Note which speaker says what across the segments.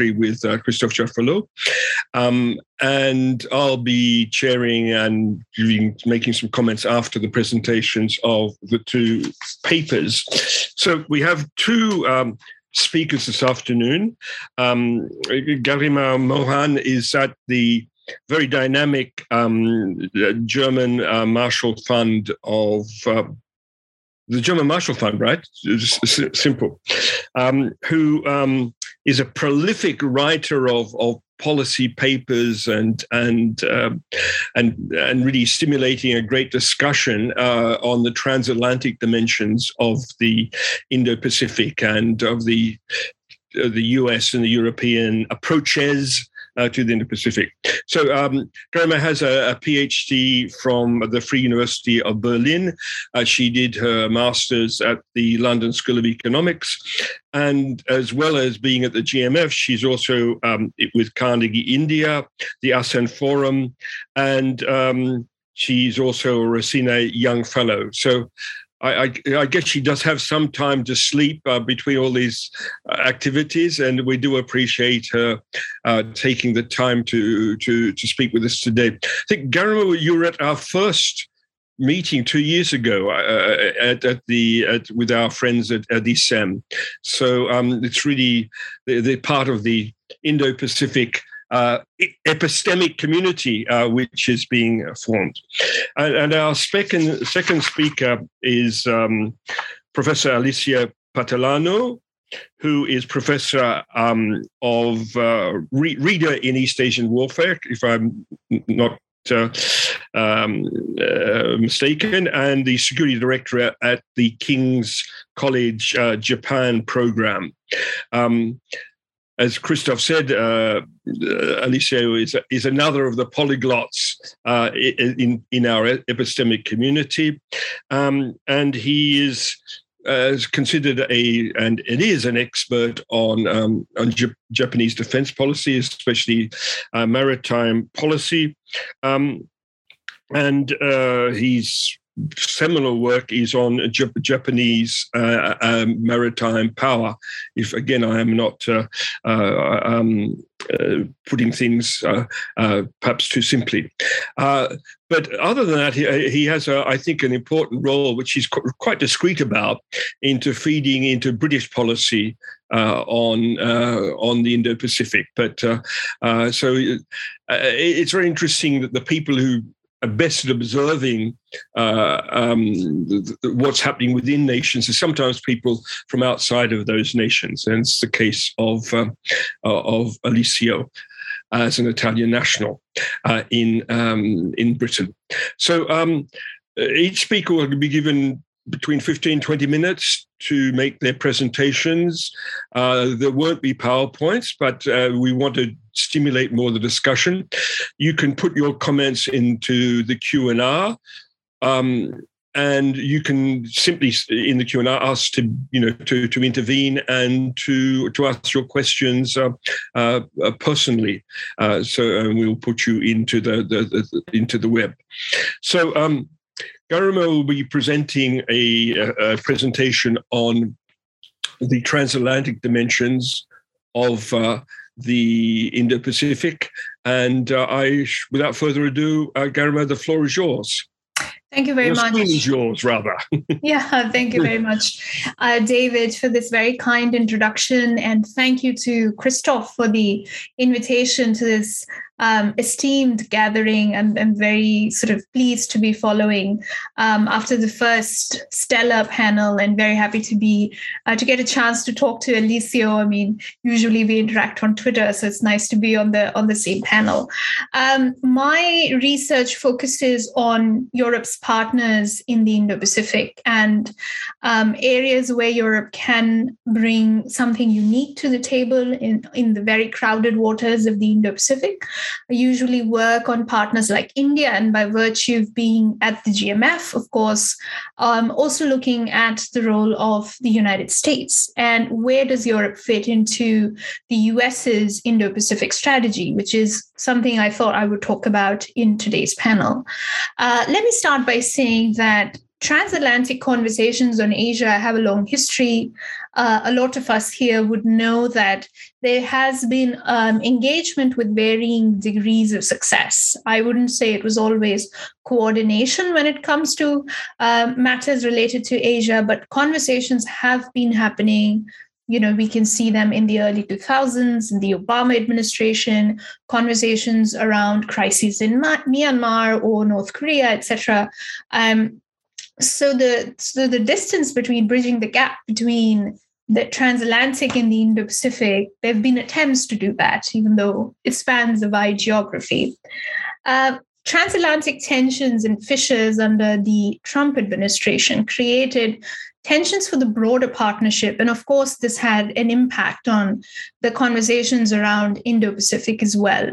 Speaker 1: With uh, Christophe Jaffrelot. Um, and I'll be chairing and giving, making some comments after the presentations of the two papers. So we have two um, speakers this afternoon. Um, Garima Mohan is at the very dynamic um, German uh, Marshall Fund of uh, the German Marshall Fund, right? It's simple. Um, who um, is a prolific writer of, of policy papers and and um, and and really stimulating a great discussion uh, on the transatlantic dimensions of the Indo-Pacific and of the uh, the US and the European approaches uh, to the Indo-Pacific. So um, Garima has a, a, PhD from the Free University of Berlin. Uh, she did her master's at the London School of Economics, and as well as being at the GMF, she's also um, with Carnegie India, the ASEAN Forum, and um, she's also a Raisina Young Fellow. So I, I, I, guess she does have some time to sleep uh, between all these uh, activities, and we do appreciate her uh, taking the time to to to speak with us today. I think Garima, you were at our first meeting two years ago uh, uh, at, at, the at, with our friends at, at ISEM. So um, it's really the, the part of the Indo-Pacific uh, epistemic community uh, which is being formed. And, and, our second, second speaker is um, Professor Alessio Patalano, who is professor um, of uh, re- reader in East Asian warfare, if I'm not uh, um, uh, mistaken, and the security director at the King's College uh, Japan program. Um, as Christoph said, uh, uh, Alessio is, is another of the polyglots uh, in, in our epistemic community. Um, and he is uh, considered a, and it is an expert on, um, on J- Japanese defense policy, especially uh, maritime policy. Um, and uh, he's seminal work is on J- Japanese uh, um, maritime power. If again, I am not uh, uh, um, uh, putting things uh, uh, perhaps too simply. but other than that, he, he has, a, I think, an important role, which he's quite discreet about, into feeding into British policy uh, on uh, on the Indo-Pacific. But uh, so it's very interesting that the people who best at observing uh, um, what's happening within nations is sometimes people from outside of those nations, and it's the case of um, uh, of Alessio as an Italian national uh, in um, in Britain. So um, each speaker will be given between 15 20 minutes to make their presentations. Uh, there won't be powerpoints but uh, we want to stimulate more the discussion. You can put your comments into the q&r um, and you can simply in the q&a ask to you know to, to intervene and to to ask your questions uh, uh personally. Uh, so we'll put you into the, the, the, into the web. So um, Garima will be presenting a, a, presentation on the transatlantic dimensions of uh, the Indo-Pacific. And uh, I, without further ado, uh, Garima, the floor is yours.
Speaker 2: Thank you very much.
Speaker 1: the
Speaker 2: much.
Speaker 1: is yours, rather.
Speaker 2: yeah, thank you very much, uh, David, for this very kind introduction. And thank you to Christophe for the invitation to this um, esteemed gathering. I'm, I'm, very sort of pleased to be following um, after the first stellar panel and very happy to be uh, to get a chance to talk to Alessio. I mean, usually we interact on Twitter, so it's nice to be on the on the same panel. Um, my research focuses on Europe's partners in the Indo-Pacific and um, areas where Europe can bring something unique to the table in, in the very crowded waters of the Indo-Pacific. I usually work on partners like India, and by virtue of being at the GMF, of course, I'm also looking at the role of the United States and where does Europe fit into the US's Indo Pacific strategy, which is something I thought I would talk about in today's panel. Uh, let me start by saying that transatlantic conversations on Asia have a long history. Uh, a lot of us here would know that there has been um, engagement with varying degrees of success. I wouldn't say it was always coordination when it comes to uh, matters related to Asia, but conversations have been happening you know we can see them in the early 2000s in the obama administration conversations around crises in myanmar or north korea etc um, so the so the distance between bridging the gap between the transatlantic and the indo-pacific there have been attempts to do that even though it spans a wide geography uh, transatlantic tensions and fissures under the trump administration created tensions for the broader partnership. And of course, this had an impact on the conversations around Indo Pacific as well.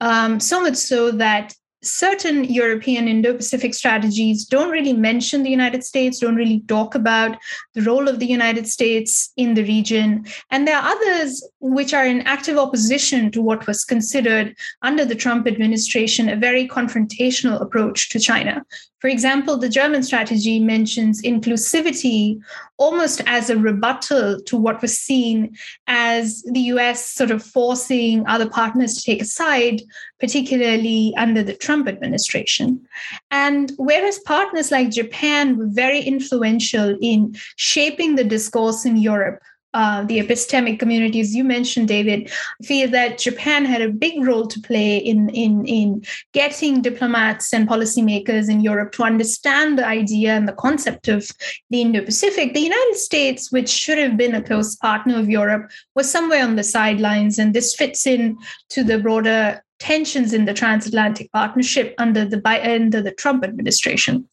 Speaker 2: Um, so much so that certain European Indo Pacific strategies don't really mention the United States, don't really talk about the role of the United States in the region. And there are others which are in active opposition to what was considered under the Trump administration a very confrontational approach to China. For example, the German strategy mentions inclusivity almost as a rebuttal to what was seen as the US sort of forcing other partners to take a side, particularly under the Trump administration. And whereas partners like Japan were very influential in shaping the discourse in Europe uh, the epistemic communities you mentioned, David, feel that Japan had a big role to play in, in, in getting diplomats and policymakers in Europe to understand the idea and the concept of the Indo Pacific. The United States, which should have been a close partner of Europe, was somewhere on the sidelines. And this fits in to the broader tensions in the transatlantic partnership under the under the Trump administration.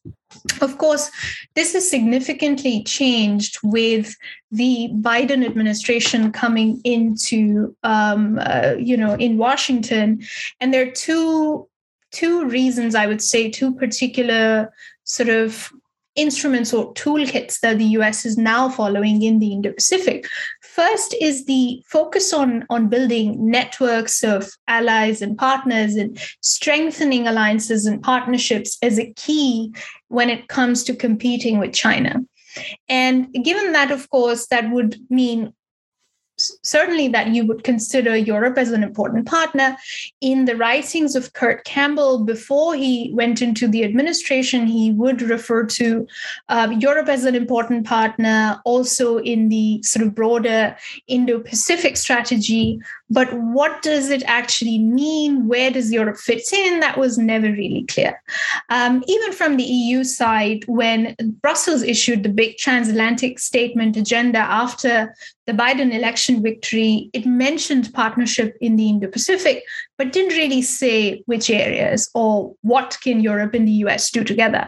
Speaker 2: Of course, this has significantly changed with the Biden administration coming into, um, uh, you know, in Washington, and there are two two reasons I would say, two particular sort of instruments or toolkits that the US is now following in the Indo Pacific. First is the focus on, on building networks of allies and partners and strengthening alliances and partnerships as a key when it comes to competing with China. And given that, of course, that would mean certainly that you would consider Europe as an important partner. In the writings of Kurt Campbell, before he went into the administration, he would refer to uh, Europe as an important partner, also in the sort of broader Indo Pacific strategy. But what does it actually mean? Where does Europe fit in? That was never really clear. Um, even from the EU side, when Brussels issued the big transatlantic statement agenda after the Biden election victory, it mentioned partnership in the Indo Pacific, but didn't really say which areas or what can Europe and the US do together.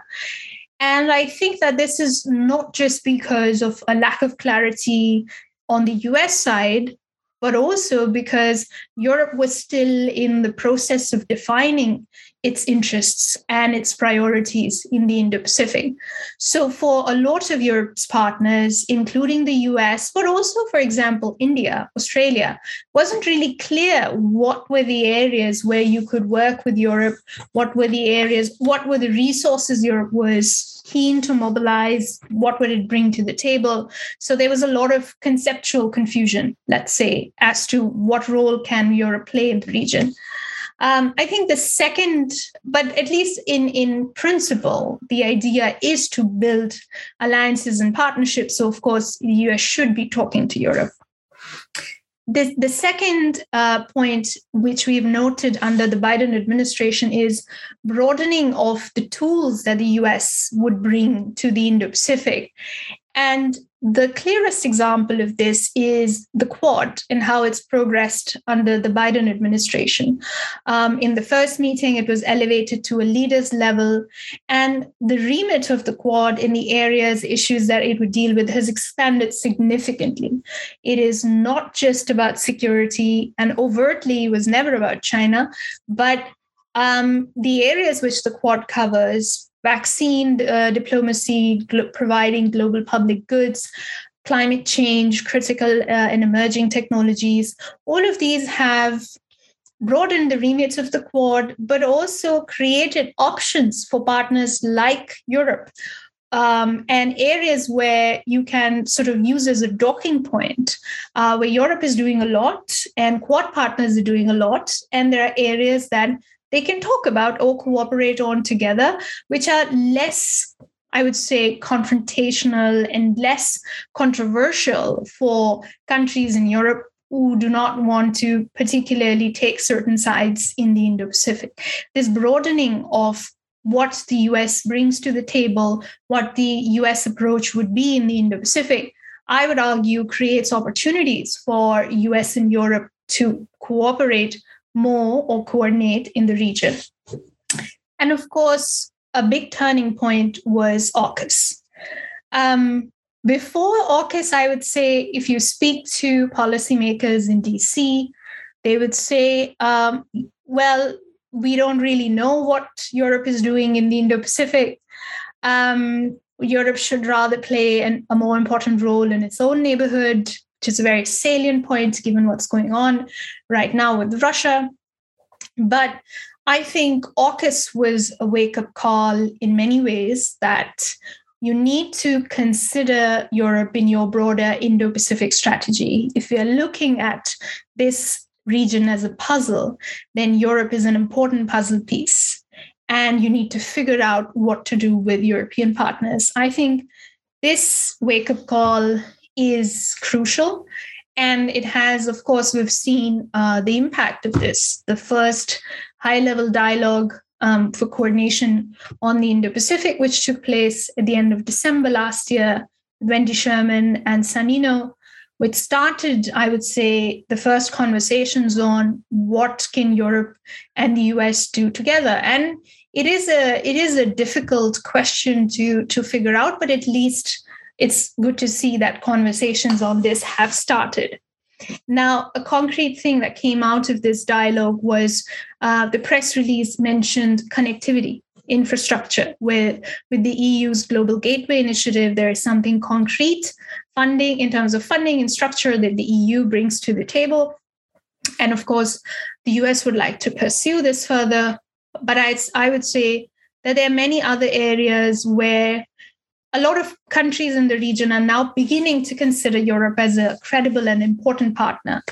Speaker 2: And I think that this is not just because of a lack of clarity on the US side, but also because Europe was still in the process of defining its interests and its priorities in the Indo Pacific. So, for a lot of Europe's partners, including the US, but also, for example, India, Australia, wasn't really clear what were the areas where you could work with Europe, what were the areas, what were the resources Europe was keen to mobilize, what would it bring to the table. So, there was a lot of conceptual confusion, let's say, as to what role can Europe play in the region. Um, I think the second, but at least in, in principle, the idea is to build alliances and partnerships. So, of course, the US should be talking to Europe. The, the second uh, point, which we've noted under the Biden administration, is broadening of the tools that the US would bring to the Indo Pacific. And the clearest example of this is the Quad and how it's progressed under the Biden administration. Um, in the first meeting, it was elevated to a leaders level, and the remit of the Quad in the areas, issues that it would deal with has expanded significantly. It is not just about security, and overtly was never about China, but um, the areas which the Quad covers vaccine uh, diplomacy, glo- providing global public goods, climate change, critical uh, and emerging technologies. All of these have broadened the remits of the Quad, but also created options for partners like Europe um, and areas where you can sort of use as a docking point, uh, where Europe is doing a lot and Quad partners are doing a lot. And there are areas that they can talk about or cooperate on together, which are less, I would say, confrontational and less controversial for countries in Europe who do not want to particularly take certain sides in the Indo Pacific. This broadening of what the US brings to the table, what the US approach would be in the Indo Pacific, I would argue creates opportunities for US and Europe to cooperate more or coordinate in the region. And of course, a big turning point was AUKUS. Um, before AUKUS, I would say if you speak to policymakers in DC, they would say, um, well, we don't really know what Europe is doing in the Indo Pacific. Um, Europe should rather play an, a more important role in its own neighborhood, which is a very salient point given what's going on right now with Russia. But I think AUKUS was a wake up call in many ways that you need to consider Europe in your broader Indo Pacific strategy. If you're looking at this region as a puzzle, then Europe is an important puzzle piece. And you need to figure out what to do with European partners. I think this wake up call is crucial. And it has, of course, we've seen uh, the impact of this. The first high level dialogue um, for coordination on the Indo Pacific, which took place at the end of December last year, Wendy Sherman and Sannino which started i would say the first conversations on what can europe and the us do together and it is a it is a difficult question to to figure out but at least it's good to see that conversations on this have started. Now, a concrete thing that came out of this dialogue was uh, the press release mentioned connectivity infrastructure with with the EU's global gateway initiative. There is something concrete funding in terms of funding and structure that the EU brings to the table. And of course the US would like to pursue this further but I, I would say that there are many other areas where a lot of countries in the region are now beginning to consider Europe as a credible and important partner.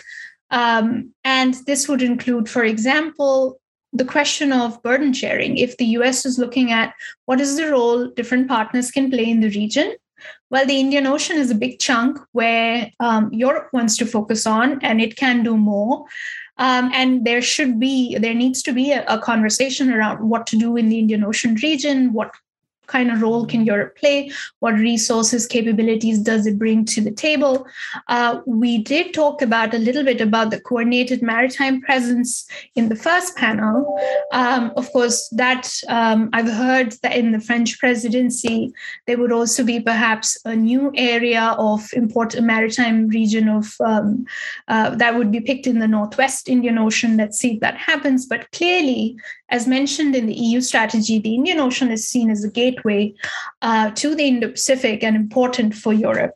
Speaker 2: Um, and this would include, for example, the question of burden sharing. If the US is looking at what is the role different partners can play in the region, well, the Indian Ocean is a big chunk where um, Europe wants to focus on, and it can do more. Um, and there should be, there needs to be a, a, conversation around what to do in the Indian Ocean region, what kind of role can Europe play? What resources, capabilities does it bring to the table? Uh, we did talk about a little bit about the coordinated maritime presence in the first panel. Um, of course, that um, I've heard that in the French presidency, there would also be perhaps a new area of important maritime region of um, uh, that would be picked in the Northwest Indian Ocean. Let's see if that happens. But clearly, as mentioned in the EU strategy, the Indian Ocean is seen as a gateway uh, to the Indo Pacific and important for Europe.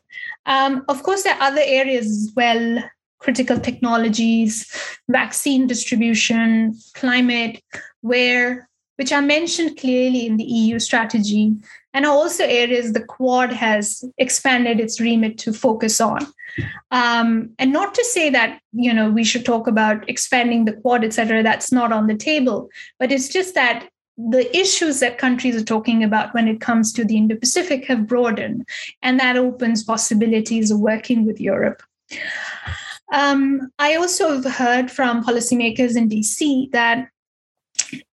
Speaker 2: Um, of course, there are other areas as well critical technologies, vaccine distribution, climate, where which are mentioned clearly in the EU strategy, and are also areas the Quad has expanded its remit to focus on. Um, and not to say that you know we should talk about expanding the Quad, et cetera. That's not on the table, but it's just that the issues that countries are talking about when it comes to the Indo-Pacific have broadened, and that opens possibilities of working with Europe. Um, I also have heard from policymakers in DC that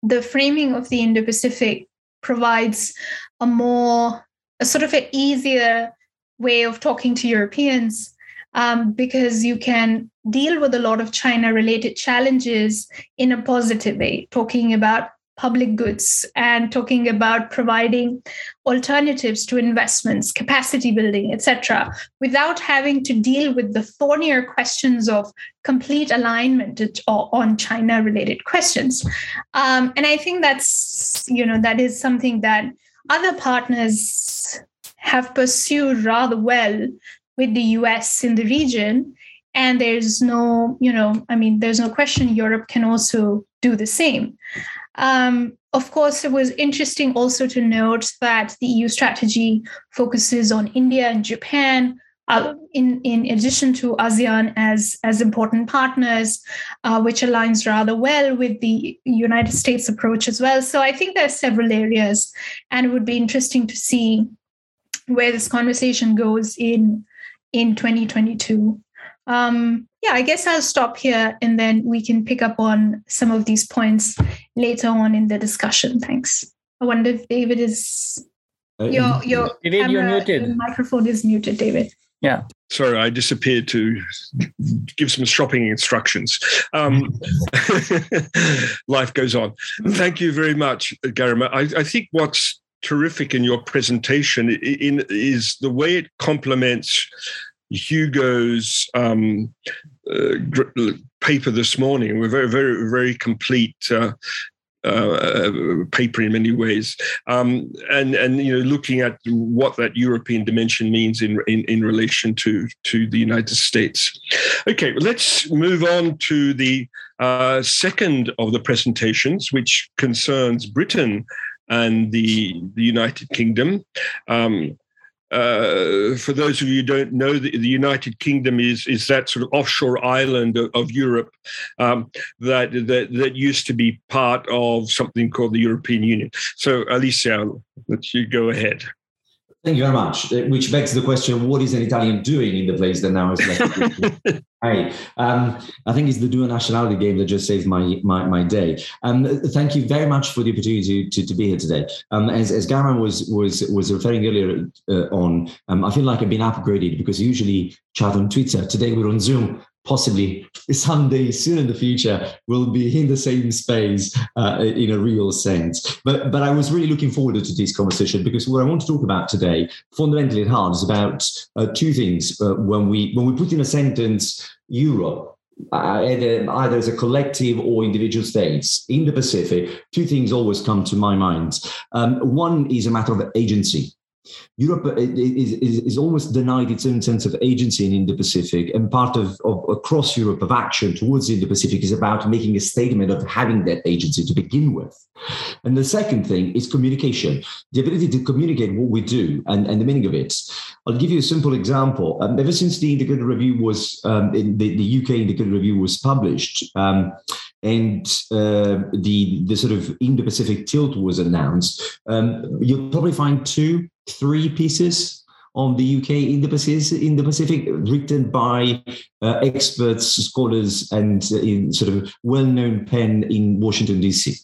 Speaker 2: the framing of the Indo-Pacific provides a more, a sort of an easier way of talking to Europeans um, because you can deal with a lot of China related challenges in a positive way, talking about public goods and talking about providing alternatives to investments capacity building etc without having to deal with the thornier questions of complete alignment on china related questions. Um, and i think that's you know that is something that other partners have pursued rather well with the us in the region. And there's no you know i mean there's no question europe can also do the same um, of course, it was interesting also to note that the EU strategy focuses on India and Japan, uh, in, in addition to ASEAN as, as important partners, uh, which aligns rather well with the United States approach as well. So I think there are several areas, and it would be interesting to see where this conversation goes in in 2022. Um, yeah, I guess I'll stop here and then we can pick up on some of these points later on in the discussion. Thanks. I wonder if David is uh, your your
Speaker 3: David, Camroux, you're muted.
Speaker 2: Your microphone is muted, David.
Speaker 3: Yeah.
Speaker 1: Sorry, I disappeared to give some shopping instructions. Um, life goes on. Thank you very much, Garima. I, I think what's terrific in your presentation in, is the way it complements Hugo's um, paper this morning. We're very, very, very complete. Uh, uh, paper in many ways, um, and and you know looking at what that European dimension means in in, in relation to to the United States. Okay, let's move on to the uh, second of the presentations, which concerns Britain and the, the United Kingdom. Um, uh, for those of you who don't know, the, the, United Kingdom is is that sort of offshore island of, of Europe um, that, that that used to be part of something called the European Union. So, Alessio, let you go ahead.
Speaker 4: Thank you very much. Uh, which begs the question: What is an Italian doing in the place that now is left? hey, um, I think it's the dual nationality game that just saved my my, my day. Um, thank you very much for the opportunity to, to be here today. Um, as as Garan was was was referring earlier uh, on, um, I feel like I've been upgraded because I usually chat on Twitter. Today we're on Zoom possibly someday soon in the future will be in the same space uh, in a real sense. But but I was really looking forward to this conversation because what I want to talk about today, fundamentally at heart, is about uh, two things. Uh, when we when we put in a sentence Europe. either as a collective or individual states in the Pacific, two things always come to my mind. Um, one is a matter of agency Europe uh, is, is, is, almost denied its own sense of agency in Indo-Pacific, and part of, of across Europe of action towards the Indo-Pacific is about making a statement of having that agency to begin with. And the second thing is communication, the ability to communicate what we do and, and the meaning of it. I'll give you a simple example. Um, ever since the Integrated Review was um, in the, the UK Integrated Review was published, um, and uh, the the sort of Indo-Pacific tilt was announced, um, you'll probably find two three pieces on the UK in the Pacific, in the Pacific written by uh, experts, scholars, and uh, in sort of well-known pen in Washington DC.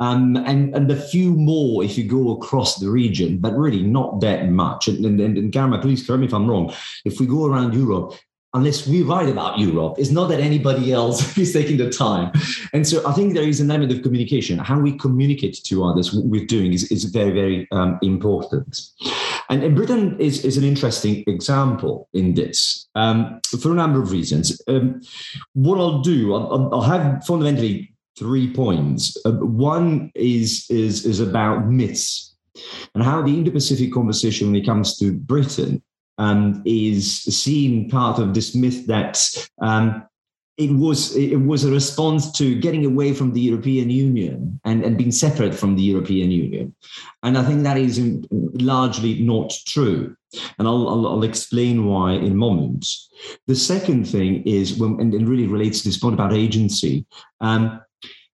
Speaker 4: Um, and and a few more if you go across the region, but really not that much. And, and, and Garima, please correct me if I'm wrong. If we go around Europe, unless we write about Europe. It's not that anybody else is taking the time. And so I think there is an element of communication. How we communicate to others what we're doing is, is very, very um, important. And, and, Britain is, is an interesting example in this um, for a number of reasons. Um, what I'll do, I'll, I'll, have fundamentally three points. Uh, one is, is, is about myths and how the Indo-Pacific conversation when it comes to Britain um, is seen part of this myth that um, it was it was a response to getting away from the European Union and, and being separate from the European Union, and I think that is largely not true. And I'll, I'll, I'll explain why in a moment. The second thing is, when, and it really relates to this point about agency. Um,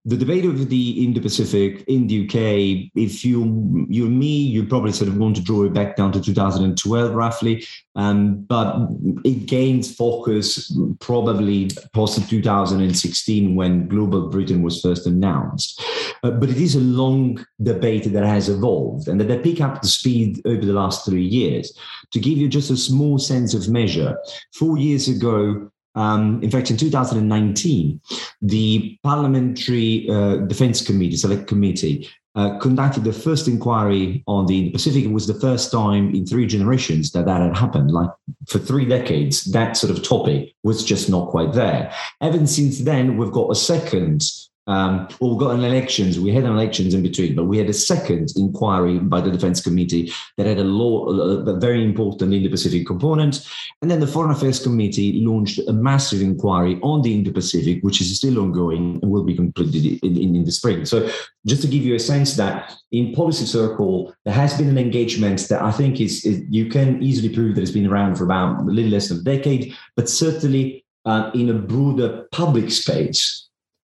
Speaker 4: the debate of the Indo-Pacific in the UK, if you you and me, you probably sort of want to draw it back down to 2012 roughly, um, but it gains focus probably post 2016 when Global Britain was first announced. Uh, but it is a long debate that has evolved and that they pick up the speed over the last three years. To give you just a small sense of measure, four years ago, um, in fact, in 2019, the Parliamentary uh, Defense Committee, Select Committee, uh, conducted the first inquiry on the Pacific. It was the first time in three generations that that had happened. Like for three decades, that sort of topic was just not quite there. Ever since then, we've got a second um, well, we got an elections. We had an elections in between, but we had a second inquiry by the Defense Committee that had a, law, a very important Indo-Pacific component, and then the Foreign Affairs Committee launched a massive inquiry on the Indo-Pacific, which is still ongoing and will be completed in, in, in the spring. So, just to give you a sense that in policy circle there has been an engagement that I think is, is you can easily prove that it's been around for about a little less than a decade, but certainly uh, in a broader public space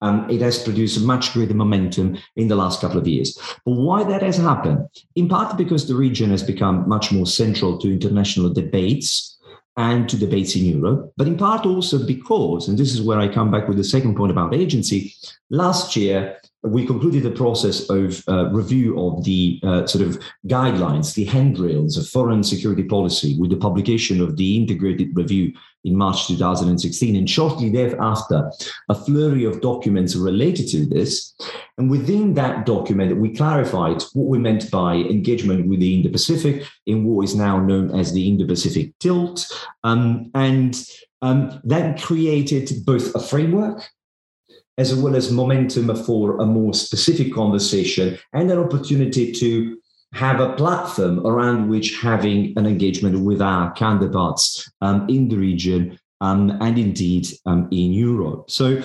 Speaker 4: um, it has produced much greater momentum in the last couple of years. But why that has happened? In part because the region has become much more central to international debates and to debates in Europe, but in part also because, and this is where I come back with the second point about agency, last year we concluded the process of uh, review of the uh, sort of guidelines, the handrails of foreign security policy with the publication of the integrated review in March 2016. And shortly thereafter, a flurry of documents related to this. And within that document, we clarified what we meant by engagement with the Indo Pacific in what is now known as the Indo Pacific tilt. Um, and um, that created both a framework as well as momentum for a more specific conversation and an opportunity to have a platform around which having an engagement with our counterparts um, in the region um, and indeed um, in Europe. So,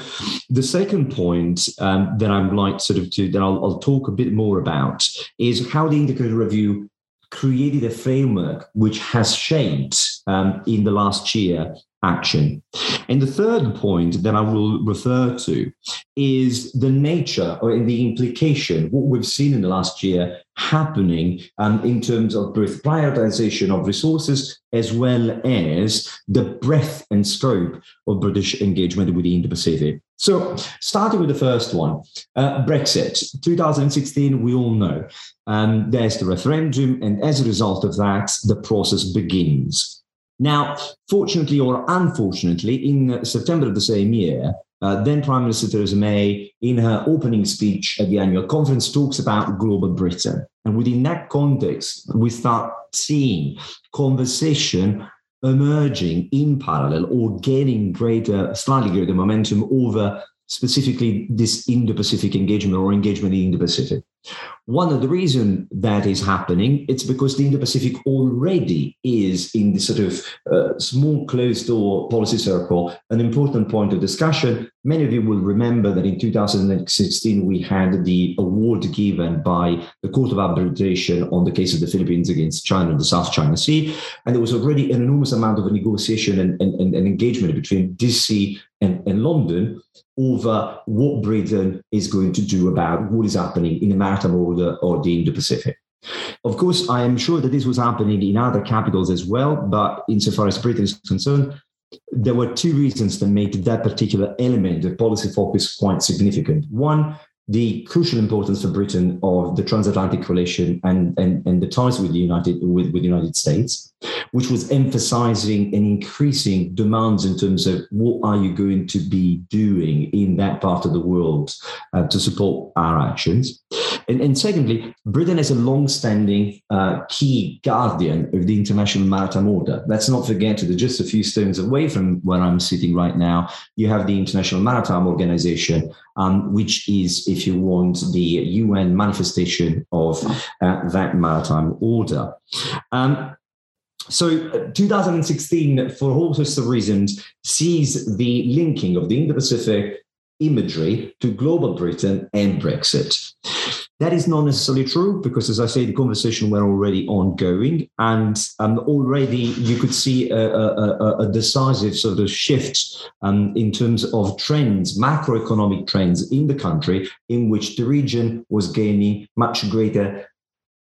Speaker 4: the second point um, that I'm like sort of to that I'll, I'll, talk a bit more about is how the integrated review created a framework which has shaped um, in the last year action. And the third point that I will refer to is the nature or in the implication, what we've seen in the last year happening um, in terms of both prioritization of resources as well as the breadth and scope of British engagement with the Indo-Pacific. So, starting with the first one, uh, Brexit, 2016, we all know um, there's the referendum, and as a result of that, the process begins. Now, fortunately or unfortunately, in September of the same year, uh, then Prime Minister Theresa May, in her opening speech at the annual conference, talks about global Britain. And within that context, we start seeing conversation emerging in parallel or gaining greater, slightly greater momentum over specifically this Indo-Pacific engagement or engagement in the Indo-Pacific. One of the reasons that is happening, it's because the Indo-Pacific already is in the sort of uh, small closed door policy circle, an important point of discussion. Many of you will remember that in 2016, we had the award given by the Court of Arbitration on the case of the Philippines against China in the South China Sea. And there was already an enormous amount of negotiation and, and, and engagement between DC and, and London over what Britain is going to do about what is happening in the maritime or the Indo-Pacific. Of course, I am sure that this was happening in other capitals as well, but insofar as Britain is concerned, there were two reasons that made that particular element of policy focus quite significant. One, the crucial importance for Britain of the transatlantic relation and, and, and the ties with the United with, with the United States, which was emphasizing and increasing demands in terms of what are you going to be doing in that part of the world uh, to support our actions. And, and secondly, Britain is a long-standing uh, key guardian of the international maritime order. Let's not forget that just a few stones away from where I'm sitting right now, you have the International Maritime Organization, um, which is, if you want, the UN manifestation of uh, that maritime order. Um, so, uh, 2016, for all sorts of reasons, sees the linking of the Indo Pacific imagery to global Britain and Brexit. That is not necessarily true because, as I say, the conversation were already ongoing, and um, already you could see a, a, a decisive sort of shift um, in terms of trends, macroeconomic trends in the country, in which the region was gaining much greater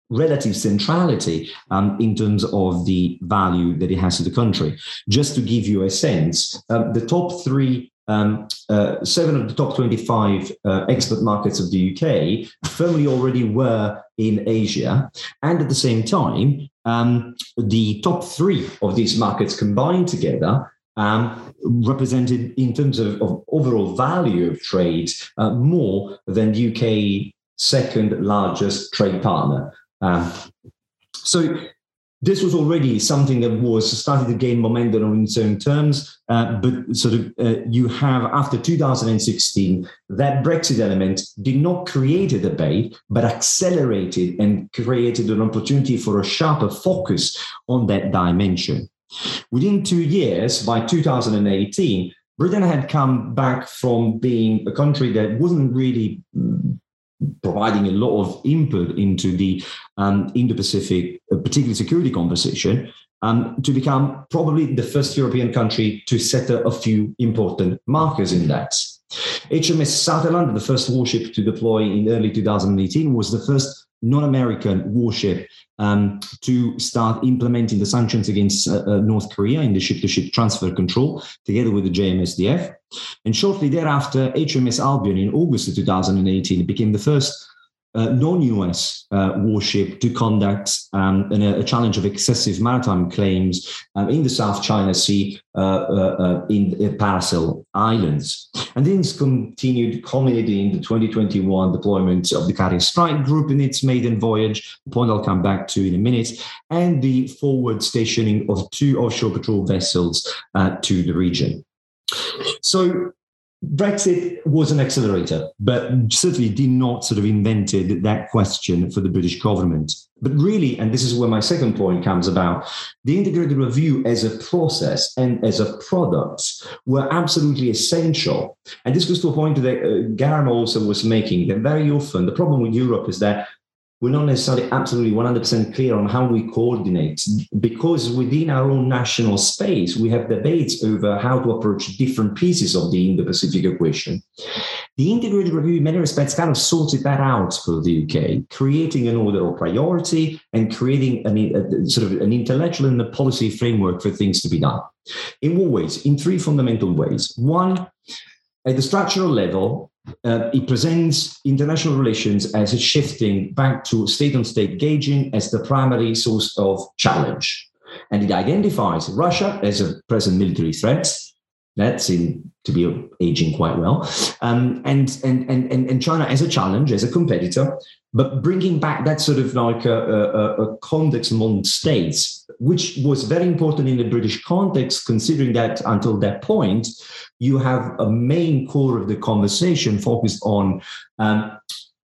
Speaker 4: relative centrality um, in terms of the value that it has to the country. Just to give you a sense, uh, the top three um, uh, seven of the top 25 uh, export markets of the UK firmly already were in Asia. And at the same time, um, the top three of these markets combined together um, represented, in terms of, of, overall value of trade, uh, more than the UK second largest trade partner. Um, so this was already something that was starting to gain momentum on its own terms. Uh, but sort of uh, you have after 2016 that Brexit element did not create a debate, but accelerated and created an opportunity for a sharper focus on that dimension. Within two years, by 2018, Britain had come back from being a country that wasn't really mm, providing a lot of input into the um, Indo-Pacific, uh, particularly security conversation, um, to become probably the first European country to set a, a few important markers in that. HMS Sutherland, the first warship to deploy in early 2018, was the first non-American warship um, to start implementing the sanctions against uh, uh, North Korea in the ship-to-ship transfer control, together with the JMSDF. And shortly thereafter, HMS Albion in August of 2018 became the first uh, non-US uh, warship to conduct um, a challenge of excessive maritime claims um, in the South China Sea uh, uh, uh in Paracel Islands. And things continued, culminating in the 2021 deployment of the Carrier Strike Group in its maiden voyage, a point I'll come back to in a minute, and the forward stationing of two offshore patrol vessels uh, to the region. So Brexit was an accelerator, but certainly did not sort of invented that question for the British government. But really, and this is where my second point comes about, the integrated review as a process and as a product were absolutely essential. And this goes to a point that uh, Garima also was making that very often the problem with Europe is that we're not necessarily absolutely 100% clear on how we coordinate because within our own national space, we have debates over how to approach different pieces of the Indo Pacific equation. The integrated review, in many respects, kind of sorted that out for the UK, creating an order of priority and creating an, a, sort of an intellectual and a policy framework for things to be done. In what ways? In three fundamental ways. One, at the structural level, uh, it presents international relations as a shifting back to state on state gauging as the primary source of challenge. And it identifies Russia as a present military threat. That seems to be aging quite well. Um, and, and, and, and China as a challenge, as a competitor, but bringing back that sort of like a, a, a, context among states, which was very important in the British context, considering that until that point, you have a main core of the conversation focused on um,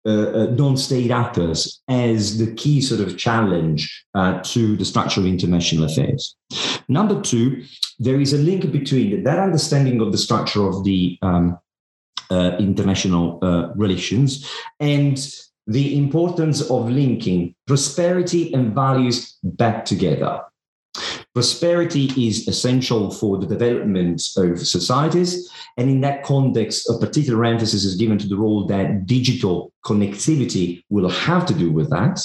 Speaker 4: uh, uh, non-state actors as the key sort of challenge uh, to the structure of international affairs. Number two, there is a link between that understanding of the structure of the um, uh, international uh, relations and the importance of linking prosperity and values back together. Prosperity is essential for the development of societies. And in that context, a particular emphasis is given to the role that digital connectivity will have to do with that.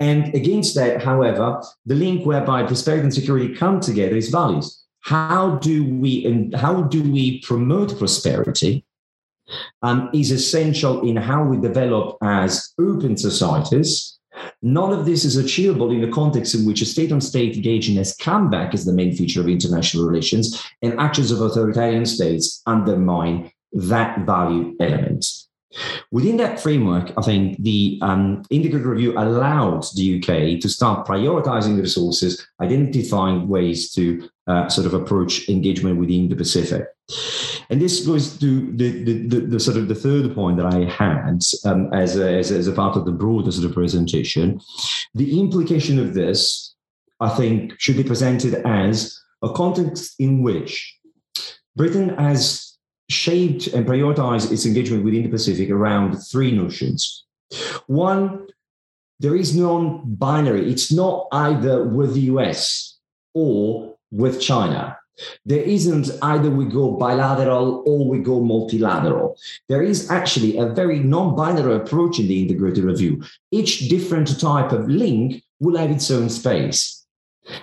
Speaker 4: And against that, however, the link whereby prosperity and security come together is values. How do we and how do we promote prosperity um, is essential in how we develop as open societies. None of this is achievable in the context in which a state on state engaging has come back as the main feature of international relations, and actions of authoritarian states undermine that value element. Within that framework, I think the um, integrated review allowed the UK to start prioritizing the resources, identifying ways to uh, sort of approach engagement within the Pacific. And this goes to the, the, the, the sort of the third point that I had um, as, a, as, as a part of the broader sort of presentation. The implication of this, I think, should be presented as a context in which Britain has shaped and prioritized its engagement within the Pacific around three notions. One, there is non binary, It's not either with the US or with China. There isn't either we go bilateral or we go multilateral. There is actually a very non binary approach in the integrated review. Each different type of link will have its own space.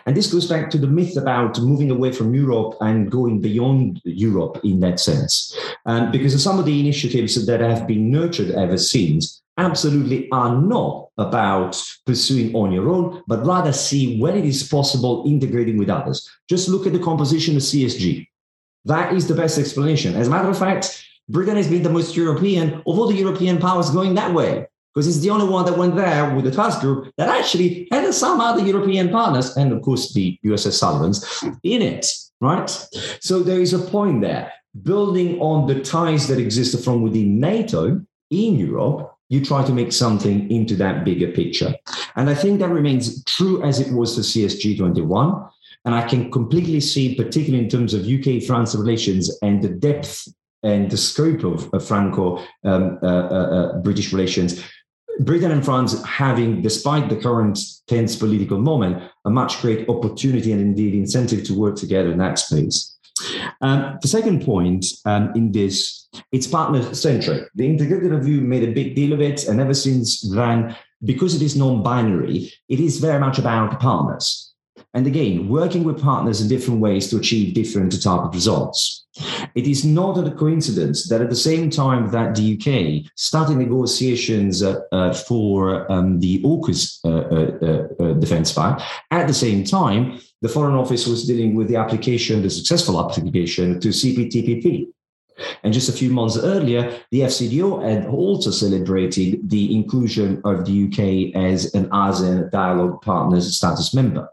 Speaker 4: And this goes back to the myth about moving away from Europe and going beyond Europe in that sense. Um, because some of the initiatives that have been nurtured ever since absolutely are not about pursuing on your own, but rather see when it is possible integrating with others. Just look at the composition of CSG. That is the best explanation. As a matter of fact, Britain has been the most European of all the European powers going that way because it's the only one that went there with the task group that actually had some other European partners and, of course, the USS Sullivans in it, right? So there is a point there. Building on the ties that exist from within NATO in Europe, you try to make something into that bigger picture. And I think that remains true as it was for CSG21. And I can completely see, particularly in terms of UK France relations and the depth and the scope of, of Franco um, uh, uh, uh, British relations, Britain and France having, despite the current tense political moment, a much great opportunity and indeed incentive to work together in that space. Um, the second point um, in this, it's partner centric. The integrated review made a big deal of it, and ever since then, because it is non binary, it is very much about partners. And again, working with partners in different ways to achieve different type of results. It is not a coincidence that at the same time that the UK started negotiations uh, uh, for um, the AUKUS uh, uh, uh, defense file, at the same time, the Foreign Office was dealing with the application, the successful application to CPTPP. And just a few months earlier, the FCDO had also celebrated the inclusion of the UK as an ASEAN dialogue partners status member.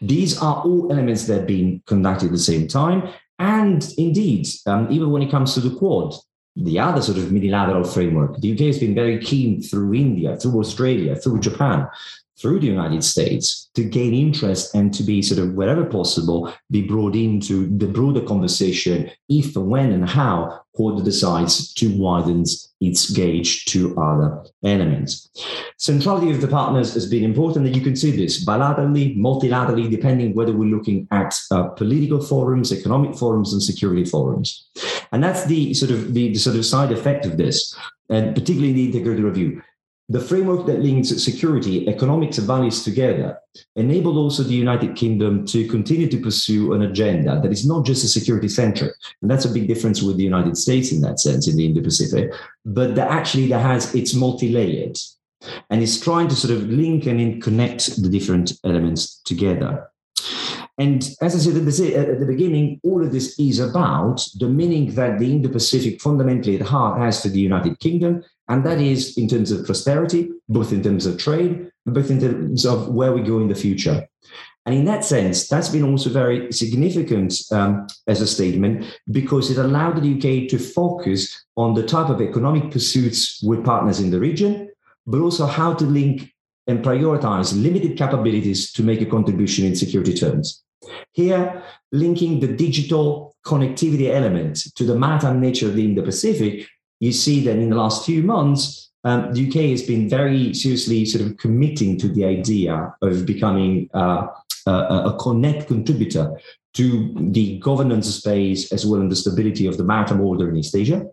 Speaker 4: These are all elements that have been conducted at the same time. And indeed, um, even when it comes to the Quad, the other sort of multilateral framework, the UK has been very keen through India, through Australia, through Japan, through the United States to gain interest and to be sort of wherever possible be brought into the broader conversation if when and how Quad decides to widen its gauge to other elements. Centrality of the partners has been important and you can see this bilaterally, multilaterally, depending whether we're looking at uh, political forums, economic forums, and security forums. And that's the sort of the, the sort of side effect of this, and particularly in the integrated review the framework that links security, economics, and values together enabled also the United Kingdom to continue to pursue an agenda that is not just a security centric. And that's a big difference with the United States in that sense, in the Indo Pacific, but that actually that has it's multi layered and is trying to sort of link and connect the different elements together. And as I said at the beginning, all of this is about the meaning that the Indo Pacific fundamentally at heart has to the United Kingdom and that is in terms of prosperity, both in terms of trade, both in terms of where we go in the future. And in that sense, that's been also very significant um, as a statement because it allowed the UK to focus on the type of economic pursuits with partners in the region, but also how to link and prioritize limited capabilities to make a contribution in security terms. Here, linking the digital connectivity element to the maritime nature of the Indo-Pacific you see that in the last few months, um, the UK has been very seriously sort of committing to the idea of becoming uh, a, a connect contributor to the governance space as well as the stability of the maritime order in East Asia.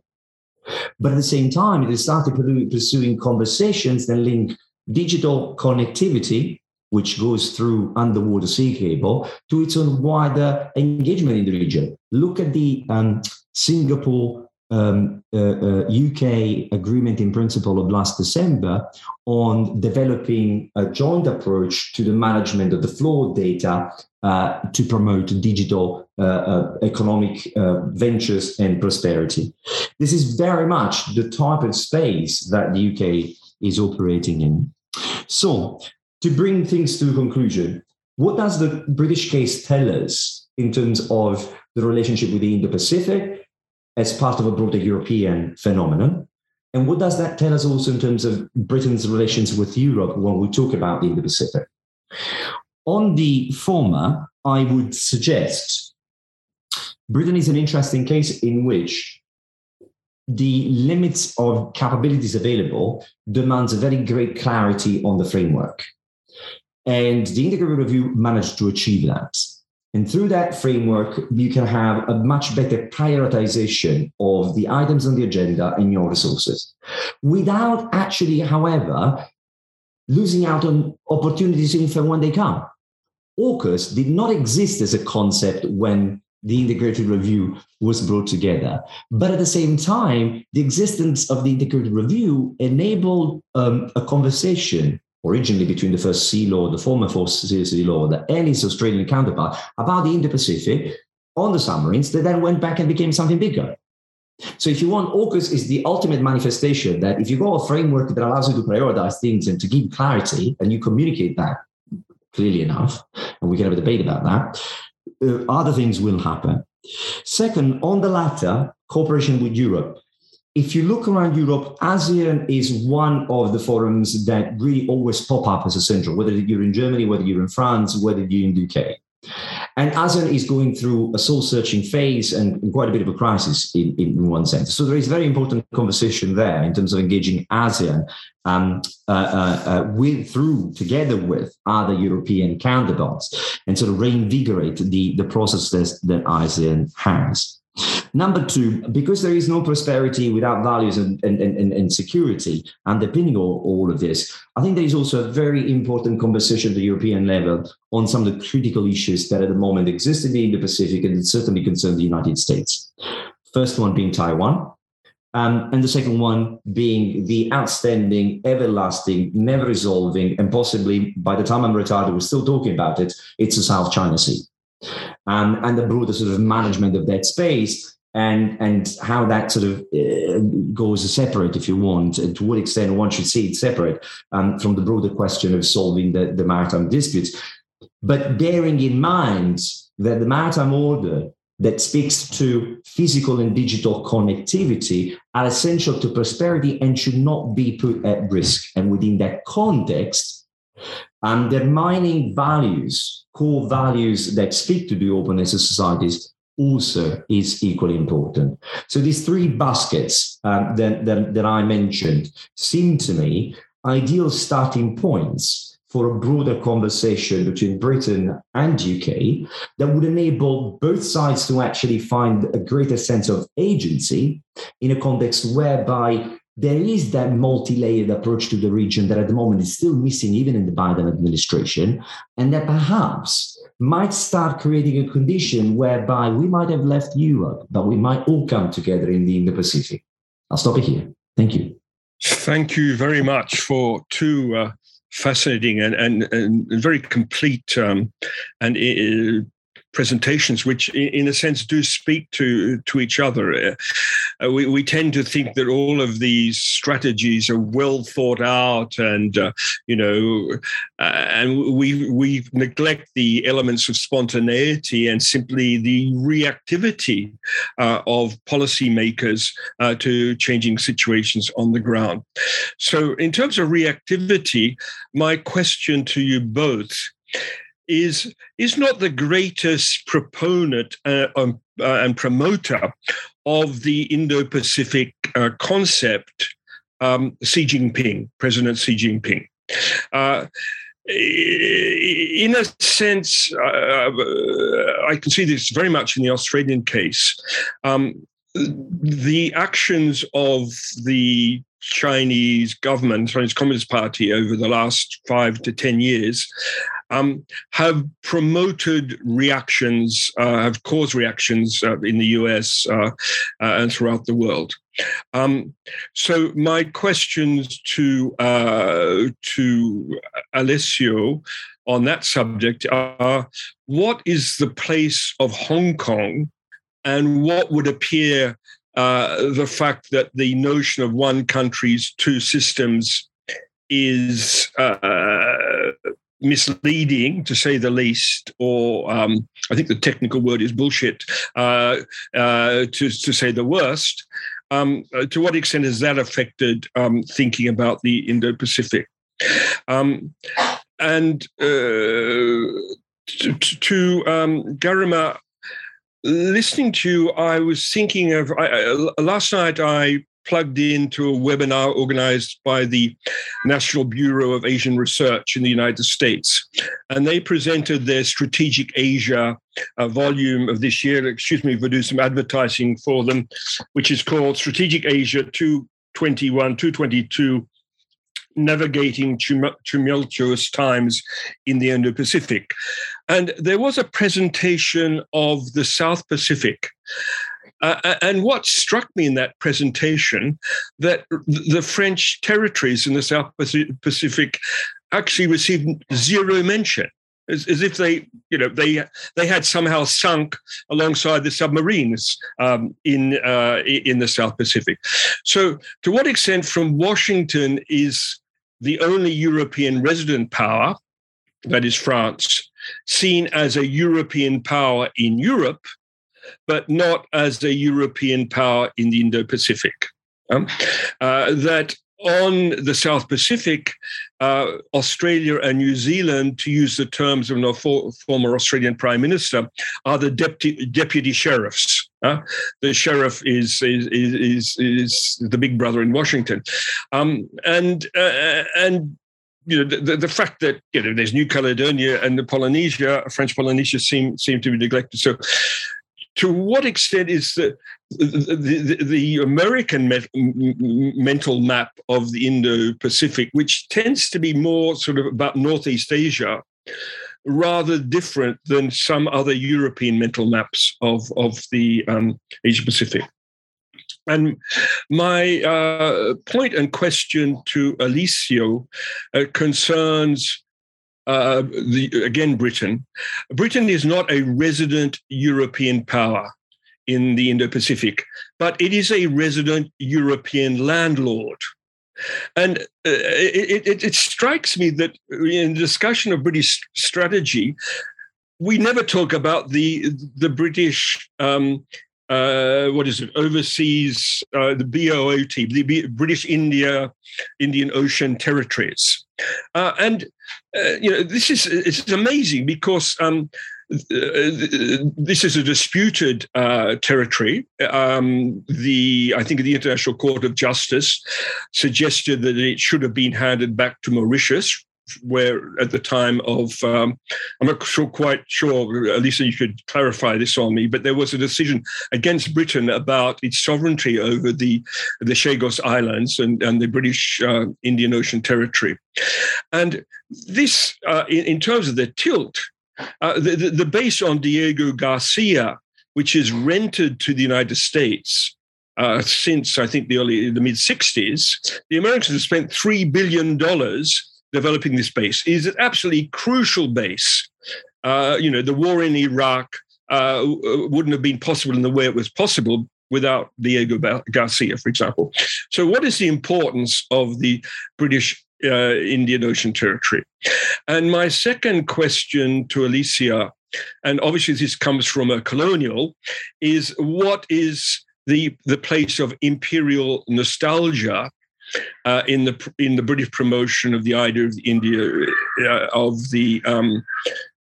Speaker 4: But at the same time, it has started pursuing conversations that link digital connectivity, which goes through underwater sea cable, to its own wider engagement in the region. Look at the um, Singapore um, uh, uh, UK agreement in principle of last December on developing a joint approach to the management of the flow of data uh, to promote digital uh, uh, economic uh, ventures and prosperity. This is very much the type of space that the UK is operating in. So, to bring things to a conclusion, what does the British case tell us in terms of the relationship with the Indo Pacific as part of a broader European phenomenon? And what does that tell us also in terms of Britain's relations with Europe when we talk about the Indo Pacific? On the former, I would suggest Britain is an interesting case in which the limits of capabilities available demands a very great clarity on the framework. And the integrated review managed to achieve that. And through that framework, you can have a much better prioritization of the items on the agenda and your resources without actually, however, losing out on opportunities if and when they come. AUKUS did not exist as a concept when the integrated review was brought together. But at the same time, the existence of the integrated review enabled um, a conversation originally between the First Sea Lord, the former First Sea Lord, the its Australian counterpart, about the Indo-Pacific on the submarines that then went back and became something bigger. So if you want, AUKUS is the ultimate manifestation that if you got a framework that allows you to prioritize things and to give clarity and you communicate that clearly enough, and we can have a debate about that, uh, other things will happen. Second, on the latter, cooperation with Europe. If you look around Europe, ASEAN is one of the forums that really always pop up as essential, whether you're in Germany, whether you're in France, whether you're in the UK. And ASEAN is going through a soul searching phase and quite a bit of a crisis in, in one sense. So there is very important conversation there in terms of engaging ASEAN um, uh, uh, uh, with, through together with other European counterparts and sort of reinvigorate the, the processes that ASEAN has. Number two, because there is no prosperity without values and, and, and, and security underpinning all, all of this, I think there is also a very important conversation at the European level on some of the critical issues that at the moment exist in the Indo-Pacific and certainly concern the United States. First one being Taiwan, um, and the second one being the outstanding, everlasting, never resolving, and possibly by the time I'm retired, we're still talking about it, it's the South China Sea. Um, and the broader sort of management of that space and and how that sort of uh, goes separate, if you want, and to what extent one should see it separate um, from the broader question of solving the, the maritime disputes. But bearing in mind that the maritime order that speaks to physical and digital connectivity are essential to prosperity and should not be put at risk. And within that context, undermining values, core values that speak to the openness of societies, also is equally important. So these three baskets um, that, that, that I mentioned seem to me ideal starting points for a broader conversation between Britain and UK that would enable both sides to actually find a greater sense of agency in a context whereby there is that multi-layered approach to the region that at the moment is still missing even in the Biden administration and that perhaps might start creating a condition whereby we might have left Europe, but we might all come together in the Indo-Pacific. I'll stop it here. Thank you.
Speaker 1: Thank you very much for two uh, fascinating and, and, and very complete um, and uh, presentations, which in a sense do speak to to each other. Uh, we, we tend to think that all of these strategies are well thought out, and uh, you know, uh, and we we neglect the elements of spontaneity and simply the reactivity uh, of policymakers uh, to changing situations on the ground. So, in terms of reactivity, my question to you both is is not the greatest proponent uh, um, uh, and promoter of the Indo-Pacific uh, concept, um, Xi Jinping, President Xi Jinping. Uh, in a sense, uh, I can see this very much in the Australian case. Um, the actions of the Chinese government, Chinese Communist Party, over the last five to 10 years um, have promoted reactions, uh, have caused reactions uh, in the US uh, uh, and throughout the world. Um, so my questions to uh, to Alessio on that subject are: What is the place of Hong Kong, and what would appear uh, the fact that the notion of one country's two systems is uh, misleading to say the least, or um, I think the technical word is bullshit uh, uh, to, to say the worst. Um, uh, to what extent has that affected um, thinking about the Indo Pacific? Um, and uh, to, to um, Garima, listening to you, I was thinking of I, last night. I plugged into a webinar organized by the National Bureau of Asian Research in the United States. And they presented their Strategic Asia uh, volume of this year. Excuse me I do some advertising for them, which is called Strategic Asia 221, 222 navigating tumultuous times in the Indo Pacific. And there was a presentation of the South Pacific. Uh, and what struck me in that presentation that the French territories in the South Pacific actually received zero mention. as, as if they, you know, they they had somehow sunk alongside the submarines um, in uh, in the South Pacific. So, to what extent, from Washington, is the only European resident power, that is France, seen as a European power in Europe, but not as a European power in the Indo Pacific? Um, uh, that on the South Pacific, uh, Australia and New Zealand, to use the terms of a former Australian Prime Minister, are the deputy, deputy sheriffs. Uh, the sheriff is, is is, is the big brother in Washington, um, and uh, and you know the, the fact that you know there's New Caledonia and the Polynesia, French Polynesia seem seem to be neglected. So to what extent is the the, the, the American met, mental map of the Indo-Pacific, which tends to be more sort of about Northeast Asia, rather different than some other European mental maps of of the um, Asia Pacific. And my uh, point and question to Alessio uh, concerns uh, the, again, Britain. Britain is not a resident European power in the Indo Pacific, but it is a resident European landlord. And uh, it, it, it, strikes me that in the discussion of British strategy, we never talk about the the British um, uh, what is it overseas uh, the BIOT the British India Indian Ocean territories, uh, and uh, you know, this is it's amazing because um, this is a disputed uh, territory. Um, the I think the International Court of Justice suggested that it should have been handed back to Mauritius, where at the time of um, I'm not sure quite sure, Lisa, you should clarify this on me, but there was a decision against Britain about its sovereignty over the the Chagos Islands and, and the British uh, Indian Ocean Territory, and this uh, in, in, terms of the tilt. Uh, the, the, the base on Diego Garcia, which is rented to the United States, uh, since I think the early the mid 60s, the Americans have spent three billion dollars developing this base. It is an absolutely crucial base. Uh, you know, the war in Iraq uh, wouldn't have been possible in the way it was possible without Diego Garcia, for example. So, what is the importance of the British uh, Indian Ocean Territory? And my second question to Alessio, and obviously this comes from a colonial, is what is the, the place of imperial nostalgia uh, in the in the British promotion of the idea of the India uh, of the um,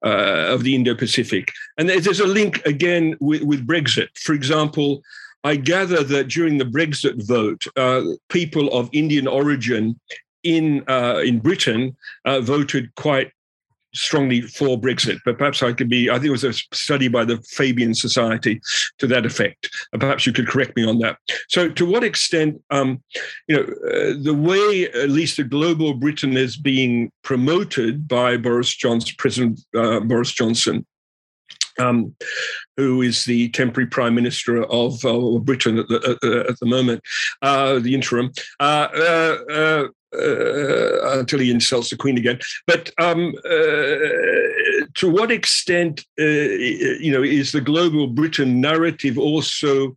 Speaker 1: uh, of the Indo-Pacific. And there's a link again with, with, Brexit. For example, I gather that during the Brexit vote, uh, people of Indian origin in uh, in Britain uh, voted quite strongly for Brexit, but perhaps I could be. I think it was a study by the Fabian Society to that effect. Perhaps you could correct me on that. So, to what extent, um, you know, uh, the way at least the global Britain is being promoted by Boris Johnson, President uh, Boris Johnson. Um, who is the temporary prime minister of uh, Britain at the, at the moment, uh, the interim. Uh, uh, until he insults the Queen again. But um, uh, to what extent, uh, you know, is the global Britain narrative also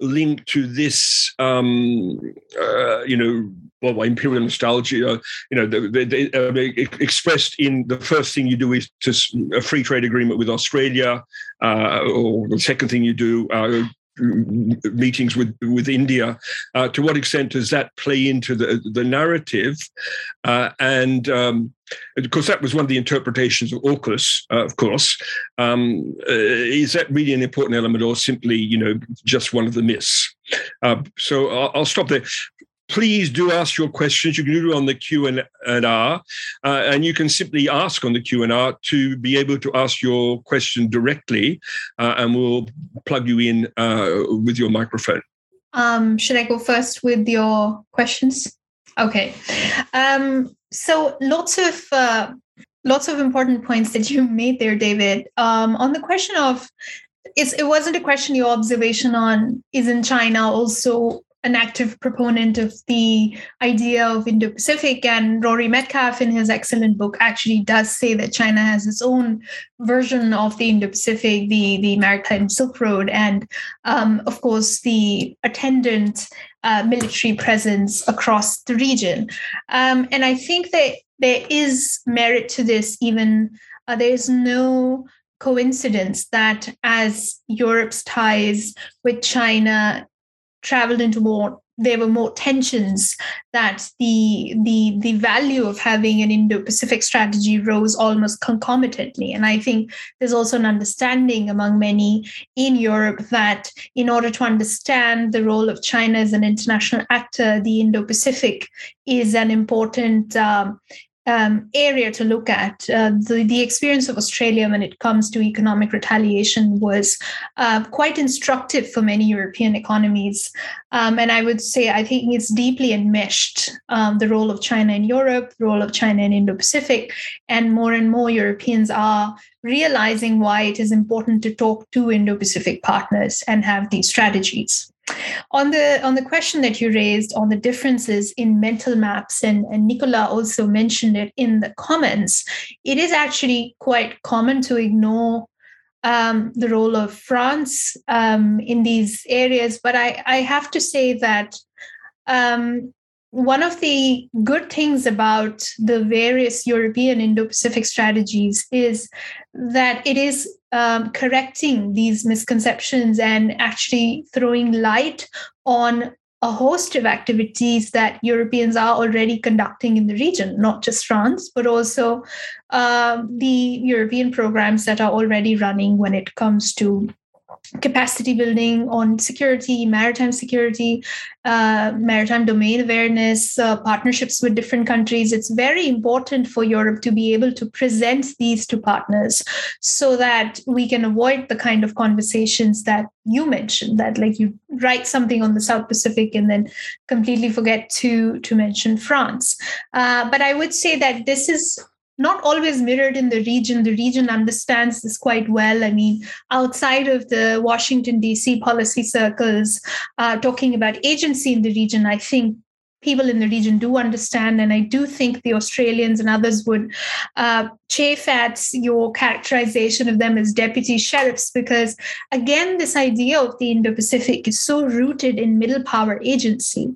Speaker 1: linked to this, um, uh, you know, well, imperial nostalgia, you know, the, the, uh, expressed in the first thing you do is to a free trade agreement with Australia, uh, or the second thing you do, meetings with with India. Uh, to what extent does that play into the the narrative? Uh, and um, of course, that was one of the interpretations of AUKUS. Uh, of course, um, uh, is that really an important element, or simply you know just one of the myths? Uh, so I'll, I'll stop there please do ask your questions. You can do it on the Q and R, uh, and you can simply ask on the Q and R to be able to ask your question directly, uh, and we'll plug you in uh, with your microphone.
Speaker 2: Um, should I go first with your questions? Okay. Um, so lots of uh, lots of important points that you made there, David. Um, on the question of it wasn't a question your observation on isn't China also an active proponent of the idea of Indo Pacific. And Rory Medcalf, in his excellent book, actually does say that China has its own version of the Indo Pacific, the, the Maritime Silk Road, and um, of course, the attendant uh, military presence across the region. Um, and I think that there is merit to this, even uh, there is no coincidence that as Europe's ties with China traveled into more there were more tensions that the the the value of having an indo-pacific strategy rose almost concomitantly. And i think there's also an understanding among many in europe that in order to understand the role of china as an international actor the indo-pacific is an important um, um, area to look at. Uh, the, the experience of Australia when it comes to economic retaliation was uh, quite instructive for many European economies. Um, and I would say I think it's deeply enmeshed um, the role of China in Europe, the role of China in Indo Pacific, and more and more Europeans are realizing why it is important to talk to Indo Pacific partners and have these strategies. On the on the question that you raised on the differences in mental maps, and, and Nicola also mentioned it in the comments, it is actually quite common to ignore um, the role of France um, in these areas. But I, I have to say that um, one of the good things about the various European Indo Pacific strategies is that it is um, correcting these misconceptions and actually throwing light on a host of activities that Europeans are already conducting in the region, not just France, but also uh, the European programs that are already running when it comes to capacity building on security, maritime security, uh, maritime domain awareness, uh, partnerships with different countries. It's very important for Europe to be able to present these to partners so that we can avoid the kind of conversations that you mentioned that like you write something on the south pacific and then completely forget to to mention france uh, but i would say that this is not always mirrored in the region. The region understands this quite well. I mean, outside of the Washington, D.C. policy circles, uh, talking about agency in the region, I think people in the region do understand. And I do think the Australians and others would uh, chafe at your characterization of them as deputy sheriffs, because again, this idea of the Indo Pacific is so rooted in middle power agency,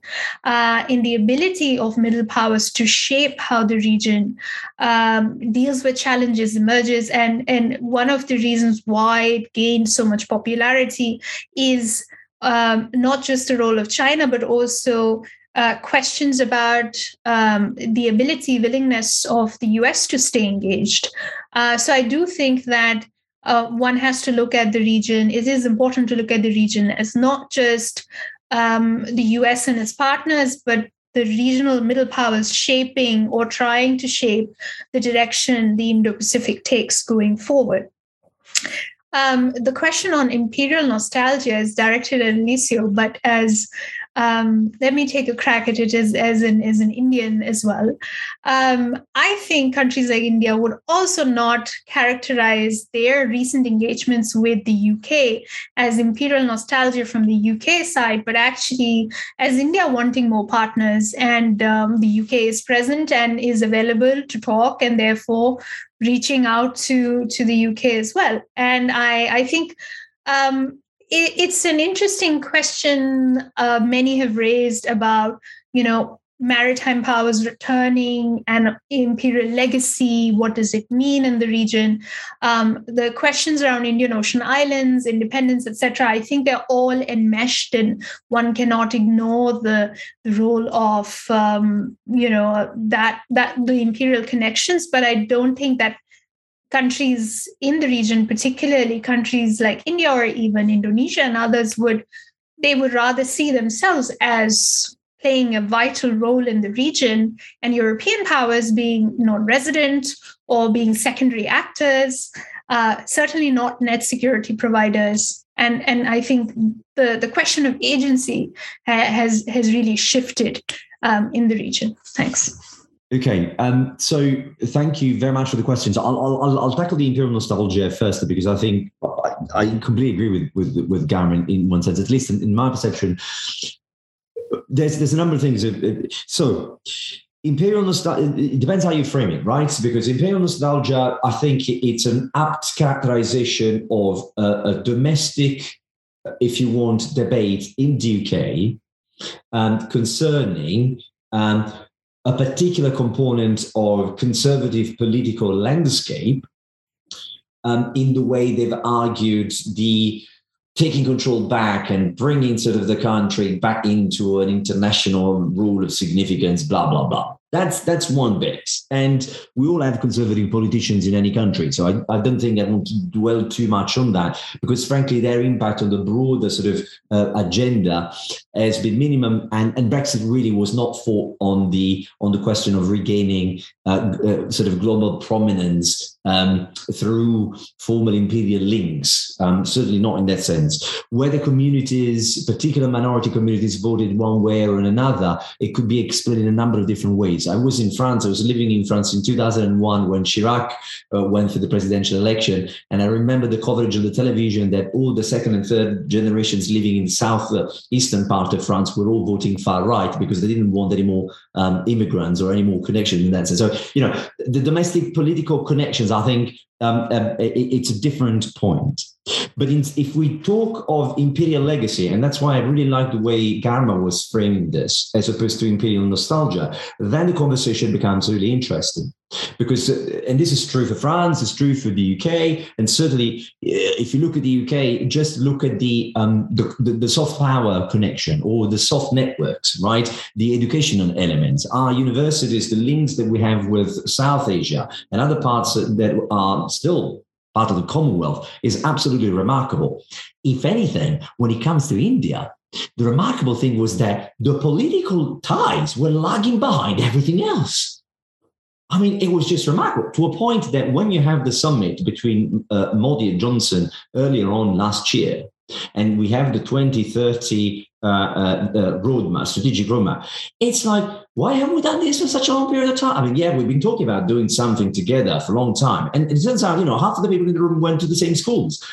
Speaker 2: uh, in the ability of middle powers to shape how the region um, deals with challenges, emerges. And, and one of the reasons why it gained so much popularity is. Um, not just the role of China, but also uh, questions about um, the ability, willingness of the US to stay engaged. Uh, so I do think that uh, one has to look at the region. It is important to look at the region as not just um, the US and its partners, but the regional middle powers shaping or trying to shape the direction the Indo Pacific takes going forward. Um, the question on imperial nostalgia is directed at Alessio, but as um, let me take a crack at it as, as, an, as an Indian as well. Um, I think countries like India would also not characterize their recent engagements with the UK as imperial nostalgia from the UK side, but actually as India wanting more partners. And um, the UK is present and is available to talk, and therefore reaching out to, to the UK as well. And I, I think um, it, it's an interesting question uh, many have raised about, you know, maritime powers returning and imperial legacy. What does it mean in the region? Um, the questions around Indian Ocean Islands, independence, etc. I think they're all enmeshed, and one cannot ignore the, the role of um, you know that that the imperial connections. But I don't think that countries in the region, particularly countries like India or even Indonesia and others, would they would rather see themselves as playing a vital role in the region and European powers being non-resident or being secondary actors, uh, certainly not net security providers. And, and I think the, the question of agency has, has really shifted um, in the region. Thanks.
Speaker 4: Okay, um, so thank you very much for the questions. I'll, I'll, I'll tackle the imperial nostalgia first because I think I, I completely agree with with with Garima in, in one sense. At least in, in my perception, there's there's a number of things. So imperial nostalgia it depends how you frame it right because imperial nostalgia i think it's an apt characterization of a, a domestic if you want debate in the uk um, concerning um, a particular component of conservative political landscape um, in the way they've argued the taking control back and bringing sort of the country back into an international rule of significance, blah, blah, blah. That's that's one bit. And we all have conservative politicians in any country. So I, I don't think I want to dwell too much on that because frankly their impact on the broader sort of uh, agenda has been minimum and, and Brexit really was not fought on the on the question of regaining uh, uh, sort of global prominence um, through formal imperial links. Um, certainly not in that sense. Whether communities, particular minority communities, voted one way or another, it could be explained in a number of different ways. I was in France. I was living in France in 2001 when Chirac uh, went for the presidential election, and I remember the coverage on the television that all the second and third generations living in the south uh, eastern part of France were all voting far right because they didn't want any more um, immigrants or any more connections in that sense. So you know, the domestic political connections I think um, um, it, it's a different point. But in, if we talk of imperial legacy, and that's why I really like the way Garima was framing this, as opposed to imperial nostalgia, then the conversation becomes really interesting. Because, uh, and this is true for France, it's true for the UK, and certainly uh, if you look at the UK, just look at the, um, the, the, the soft power connection or the soft networks, right? The educational elements, our universities, the links that we have with South Asia and other parts that are still part of the Commonwealth is absolutely remarkable. If anything, when it comes to India, the remarkable thing was that the political ties were lagging behind everything else. I mean, it was just remarkable to a point that when you have the summit between uh, Modi and Johnson earlier on last year, and we have the 2030 uh, uh, uh, Uh, uh, uh, roadmap, strategic roadmap, it's like, why haven't we done this for such a long period of time? I mean, yeah, we've been talking about doing something together for a long time. And it turns out, you know, half of the people in the room went to the same schools.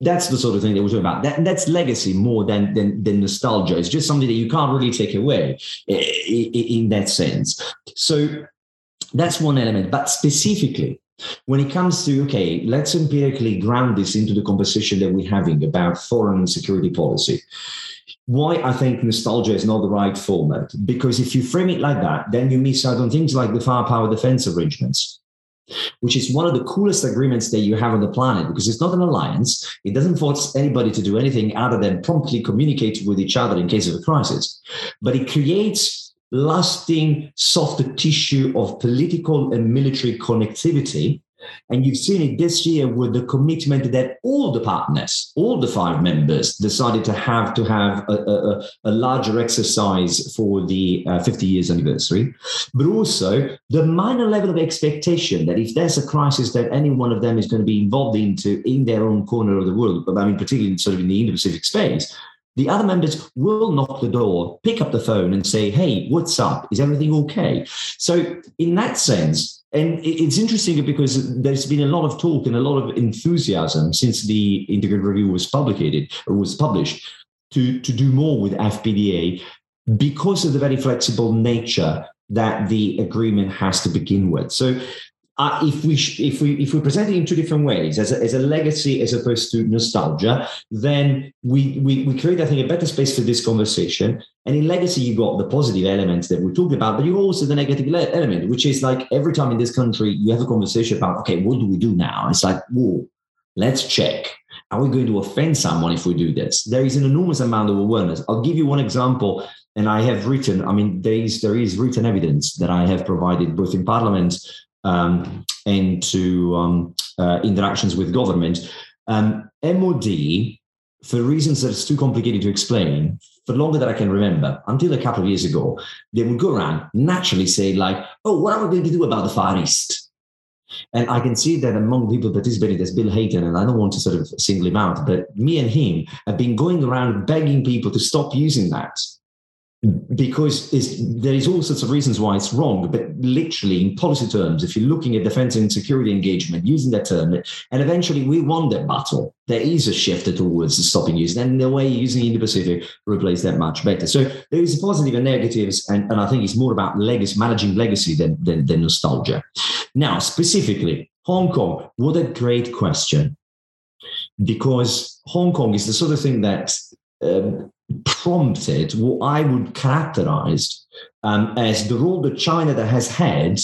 Speaker 4: That's the sort of thing that we're talking about. That, that's legacy more than, than, than nostalgia. It's just something that you can't really take away eh, in that sense. So that's one element. But specifically, when it comes to, okay, let's empirically ground this into the conversation that we're having about foreign security policy. Why I think nostalgia is not the right format. Because if you frame it like that, then you miss out on things like the Five Power defense arrangements, which is one of the coolest agreements that you have on the planet because it's not an alliance. It doesn't force anybody to do anything other than promptly communicate with each other in case of a crisis. But it creates lasting soft tissue of political and military connectivity. And you've seen it this year with the commitment that all the partners, all the five members, decided to have to have a, a, a larger exercise for the uh, 50 years anniversary, but also the minor level of expectation that if there's a crisis that any one of them is going to be involved into in their own corner of the world, but I mean particularly sort of in the Indo-Pacific space, the other members will knock the door, pick up the phone, and say, Hey, what's up? Is everything okay? So, in that sense, and it's interesting because there's been a lot of talk and a lot of enthusiasm since the integrated review was publicated or was published to, to do more with FPDA because of the very flexible nature that the agreement has to begin with. So uh, if we if we if we present it in two different ways as a, as a legacy as opposed to nostalgia then we, we we create i think a better space for this conversation. And in legacy you've got the positive elements that we talked about but you also the negative element which is like every time in this country you have a conversation about okay what do we do now? It's like whoa let's check. Are we going to offend someone if we do this? There is an enormous amount of awareness. I'll give you one example and i have written i mean there is there is written evidence that i have provided both in parliament um, to um, uh, interactions with government. Um, MOD, for reasons that it's too complicated to explain, for longer than I can remember, until a couple of years ago, they would go around naturally say like, "Oh, what are we going to do about the Far East?" And I can see that among people participating, there's Bill Hayton, and I don't want to sort of single him out, but me and him have been going around begging people to stop using that because there is all sorts of reasons why it's wrong, but literally in policy terms, if you're looking at defense and security engagement using that term, and eventually we won that battle, there is a shift towards stopping using, and the way using Indo-Pacific replace that much better. So there is positive a and negatives, and, and I think it's more about legacy, managing legacy than, than, than nostalgia. Now, specifically, Hong Kong, what a great question. Because Hong Kong is the sort of thing that um, prompted what I would characterize um, as the role that China that has had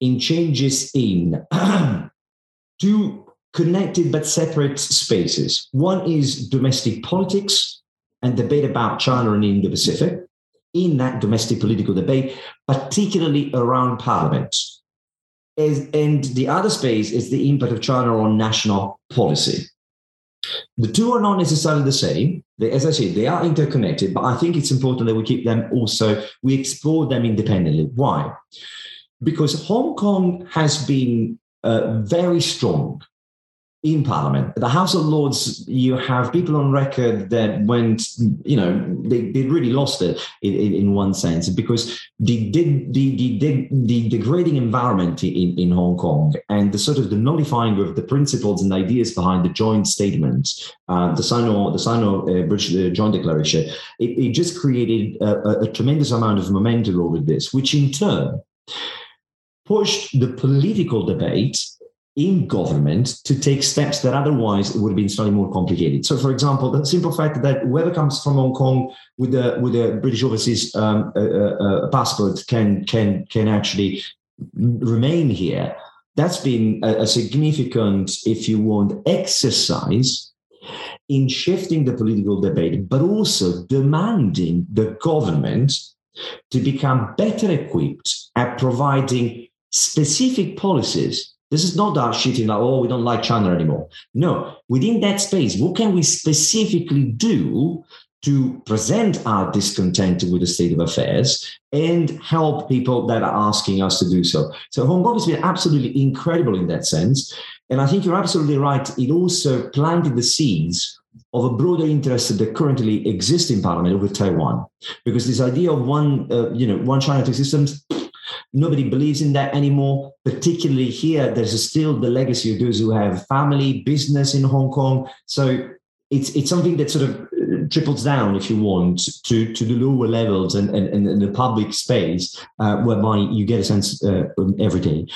Speaker 4: in changes in two connected but separate spaces. One is domestic politics and debate about China and Indo Pacific. In that domestic political debate, particularly around parliament. As, and the other space is the impact of China on national policy. The two are not necessarily the same. They, as I said, they are interconnected, but I think it's important that we keep them also, we explore them independently. Why? Because Hong Kong has been uh, very strong in Parliament. The House of Lords, you have people on record that went, you know, they, they really lost it in, in, one sense because the, the, the, the, the degrading environment in, in Hong Kong and the sort of the nullifying of the principles and ideas behind the joint statement, uh, the Sino, the Sino uh, British uh, Joint Declaration, it, it just created a, a tremendous amount of momentum over this, which in turn pushed the political debate in government to take steps that otherwise would have been slightly more complicated. So, for example, the simple fact that whoever comes from Hong Kong with a with a British overseas um, uh, passport can can can actually remain here. That's been a, a significant, if you want, exercise in shifting the political debate, but also demanding the government to become better equipped at providing specific policies this is not that shitting like, oh, we don't like China anymore. No, within that space, what can we specifically do to present our discontent with the state of affairs and help people that are asking us to do so. So Hong Kong has been absolutely incredible in that sense. And I think you're absolutely right. It also planted the seeds of a broader interest that currently exists in Parliament over Taiwan, because this idea of one, uh, you know, one China two systems Nobody believes in that anymore. Particularly here, there's still the legacy of those who have family, business in Hong Kong. So it's it's something that sort of uh, triples down, if you want, to, to the lower levels and, and, and the public space, uh, whereby you get a sense uh, every day.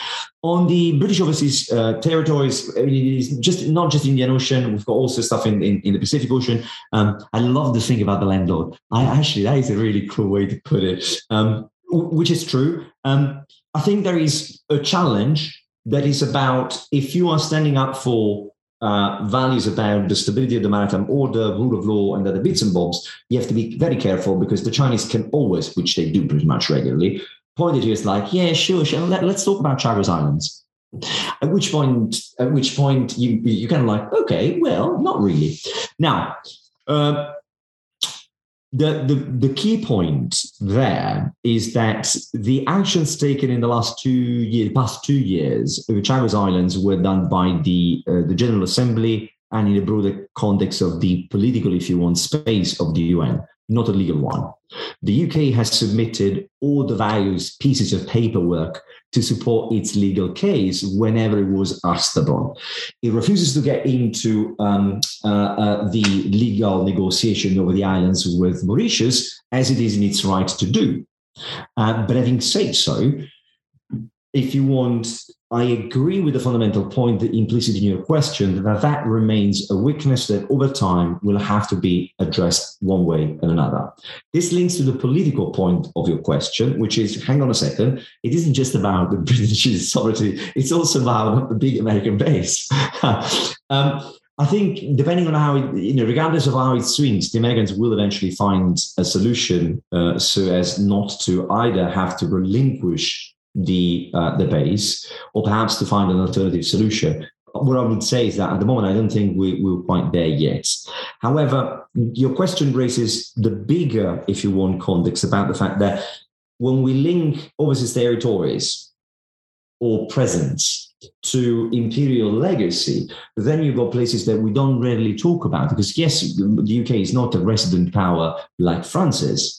Speaker 4: On the British overseas uh, territories, it is just not just Indian Ocean. We've got also stuff in, in, in the Pacific Ocean. Um, I love the thing about the landlord. I actually that is a really cool way to put it. Um, which is true. Um, I think there is a challenge that is about if you are standing up for uh, values about the stability of the maritime order, rule of law, and other bits and bobs, you have to be very careful because the Chinese can always, which they do pretty much regularly, point at you as like, yeah, sure, sure, let, us talk about Chagos Islands. At which point, at which point you you kind of like, okay, well, not really. Now, uh, the, the, the key point there is that the actions taken in the last two years, past two years, the Chagos Islands were done by the uh, the General Assembly and in a broader context of the political, if you want, space of the UN, not a legal one. The UK has submitted all the various pieces of paperwork to support its legal case whenever it was asked upon. It refuses to get into um, uh, uh, the legal negotiation over the islands with Mauritius, as it is in its right to do. Uh, but having said so, if you want I agree with the fundamental point that implicit in your question that that remains a weakness that over time will have to be addressed one way or another. This links to the political point of your question, which is hang on a second, it isn't just about the British sovereignty, it's also about the big American base. um, I think depending on how it, you know, regardless of how it swings, the Americans will eventually find a solution uh, so as not to either have to relinquish the uh, the base, or perhaps to find an alternative solution. What I would say is that at the moment, I don't think we, we're quite there yet. However, your question raises the bigger, if you want, context about the fact that when we link overseas territories or presence to imperial legacy, then you've got places that we don't rarely talk about. Because yes, the UK is not a resident power like France is,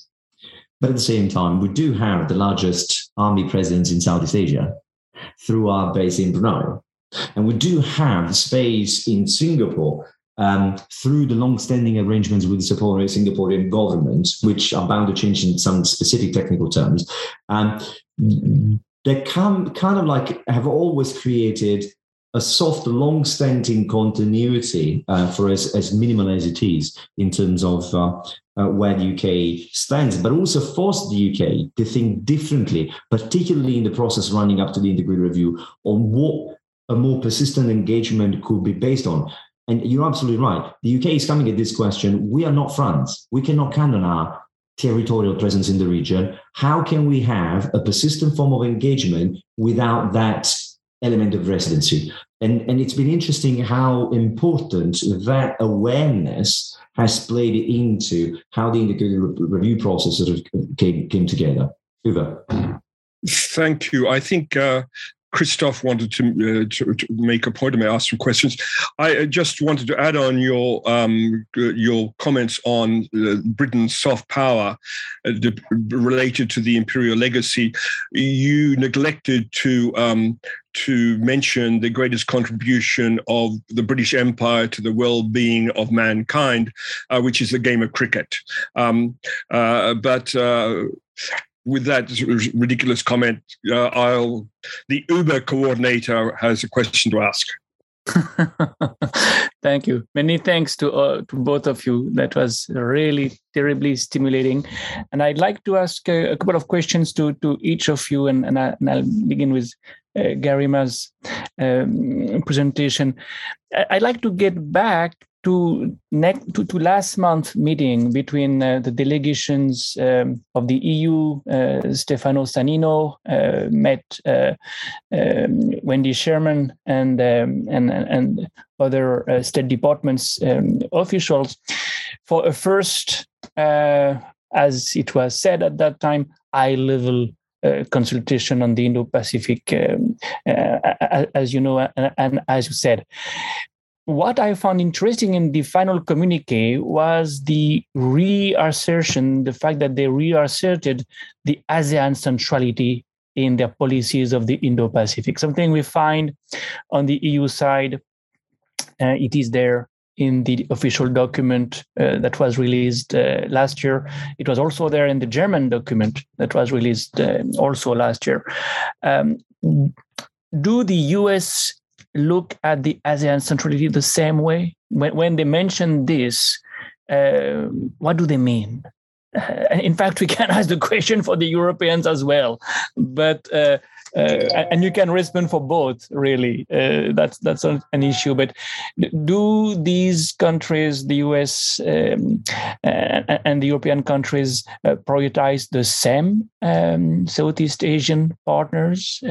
Speaker 4: But at the same time, we do have the largest army presence in Southeast Asia through our base in Brunei. And we do have space in Singapore um, through the long-standing arrangements with the Singaporean government, which are bound to change in some specific technical terms. Um, they come kind of like have always created a soft, long-standing continuity uh, for as, as minimal as it is in terms of uh, uh, where the UK stands, but also forced the UK to think differently, particularly in the process running up to the integrated review, on what a more persistent engagement could be based on. And you're absolutely right. The UK is coming at this question. We are not France. We cannot count on our territorial presence in the region. How can we have a persistent form of engagement without that element of residency? And, and it's been interesting how important that awareness has played into how the integrated review process sort of came, came together. Uwe.
Speaker 1: Thank you. I think uh, Christophe wanted to, uh, to, to, make a point. and may ask some questions. I uh, just wanted to add on your um, your comments on uh, Britain's soft power uh, related to the imperial legacy. You neglected to um, to mention the greatest contribution of the British Empire to the well-being of mankind, uh, which is the game of cricket. Um, uh, but with that ridiculous comment, uh, I'll the Uber coordinator has a question to ask.
Speaker 3: Thank you. Many thanks to uh, to both of you. That was really terribly stimulating. And I'd like to ask a, a couple of questions to to each of you, and, and, I, will begin with uh, Garima's um, presentation. I'd like to get back to, next, to, to last month meeting between uh, the delegations um, of the EU, uh, Stefano Sannino uh, met uh, um, Wendy Sherman and um, and and other uh, State Departments um, officials for a first, uh, as it was said at that time, high level uh, consultation on the Indo-Pacific, um, uh, as you know, and, and, as you said what I found interesting in the final communique was the reassertion, the fact that they reasserted the ASEAN centrality in their policies of the Indo Pacific. Something we find on the EU side, uh, it is there in the official document uh, that was released uh, last year. It was also there in the German document that was released uh, also last year. Um, do the US look at the ASEAN centrality the same way? When, when they mention this, uh, what do they mean? Uh, in fact, we can ask the question for the Europeans as well, but uh, uh, and you can respond for both. Really, uh, that's that's an issue. But do these countries, the US um, and, and, the European countries, uh, prioritize the same um, Southeast Asian partners?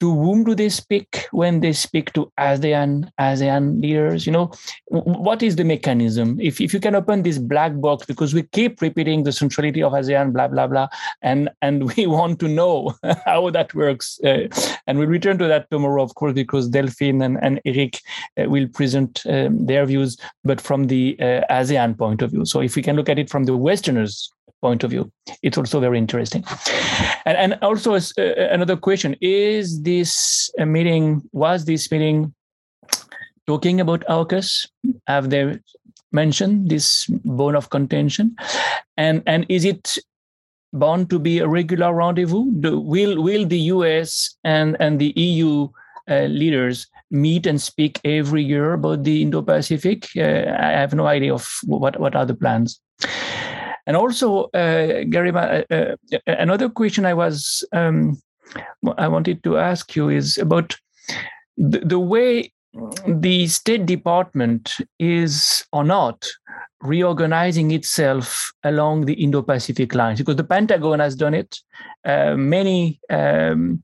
Speaker 3: To whom do they speak when they speak to ASEAN ASEAN leaders? You know, what is the mechanism? If if you can open this black box, because we keep repeating the centrality of ASEAN, blah blah blah, and and we want to know how that works, uh, and we'll return to that tomorrow, of course, because Delphine and and Eric uh, will present um, their views, but from the uh, ASEAN point of view. So if we can look at it from the Westerners' point of view. It's also very interesting. And, and also uh, another question, is this meeting, was this meeting talking about AUKUS? Have they mentioned this bone of contention? And, and is it bound to be a regular rendezvous? Do, will, will the US and, and the EU uh, leaders meet and speak every year about the Indo-Pacific? Uh, I have no idea of what, what are the plans. And also, uh, Gary, uh, uh, another question I was um, I wanted to ask you is about the, the way the State Department is or not reorganizing itself along the Indo-Pacific lines because the Pentagon has done it. Uh, many um,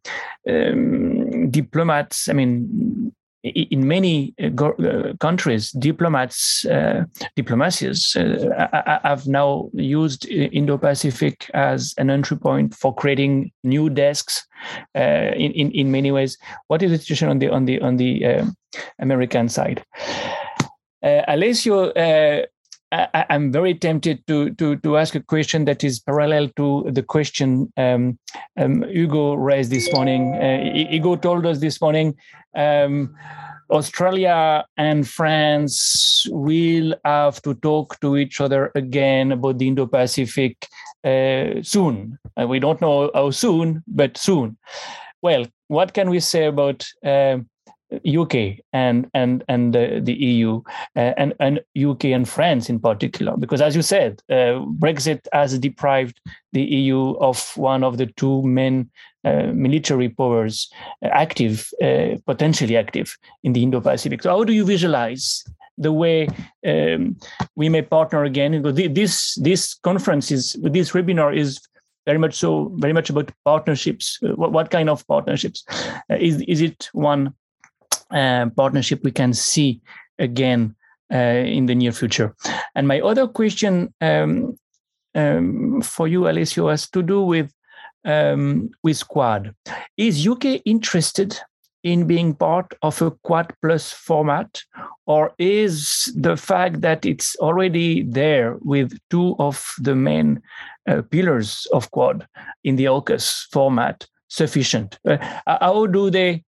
Speaker 3: um, diplomats, I mean, in many uh, uh, countries, diplomats, uh, diplomacies uh, have now used Indo-Pacific as an entry point for creating new desks. Uh, in, in in many ways, what is the situation on the on the on the uh, American side? Alessio, I, am very tempted to, to to ask a question that is parallel to the question um, um, Hugo raised this morning. Uh, Hugo told us this morning um, Australia and France will have to talk to each other again about the Indo Pacific uh, soon. Uh, we don't know how soon, but soon. Well, what can we say about uh, UK and and and uh, the EU uh, and and UK and France in particular, because as you said, uh, Brexit has deprived the EU of one of the two main uh, military powers uh, active, uh, potentially active in the Indo-Pacific. So, how do you visualize the way um, we may partner again? This this conference is this webinar is very much so very much about partnerships. What, what kind of partnerships? is is it one uh, partnership we can see again uh, in the near future. And my other question um, um, for you, Alessio, has to do with um, with Quad. Is UK interested in being part of a Quad Plus format, or is the fact that it's already there with two of the main uh, pillars of Quad in the AUKUS format sufficient? Uh, how do they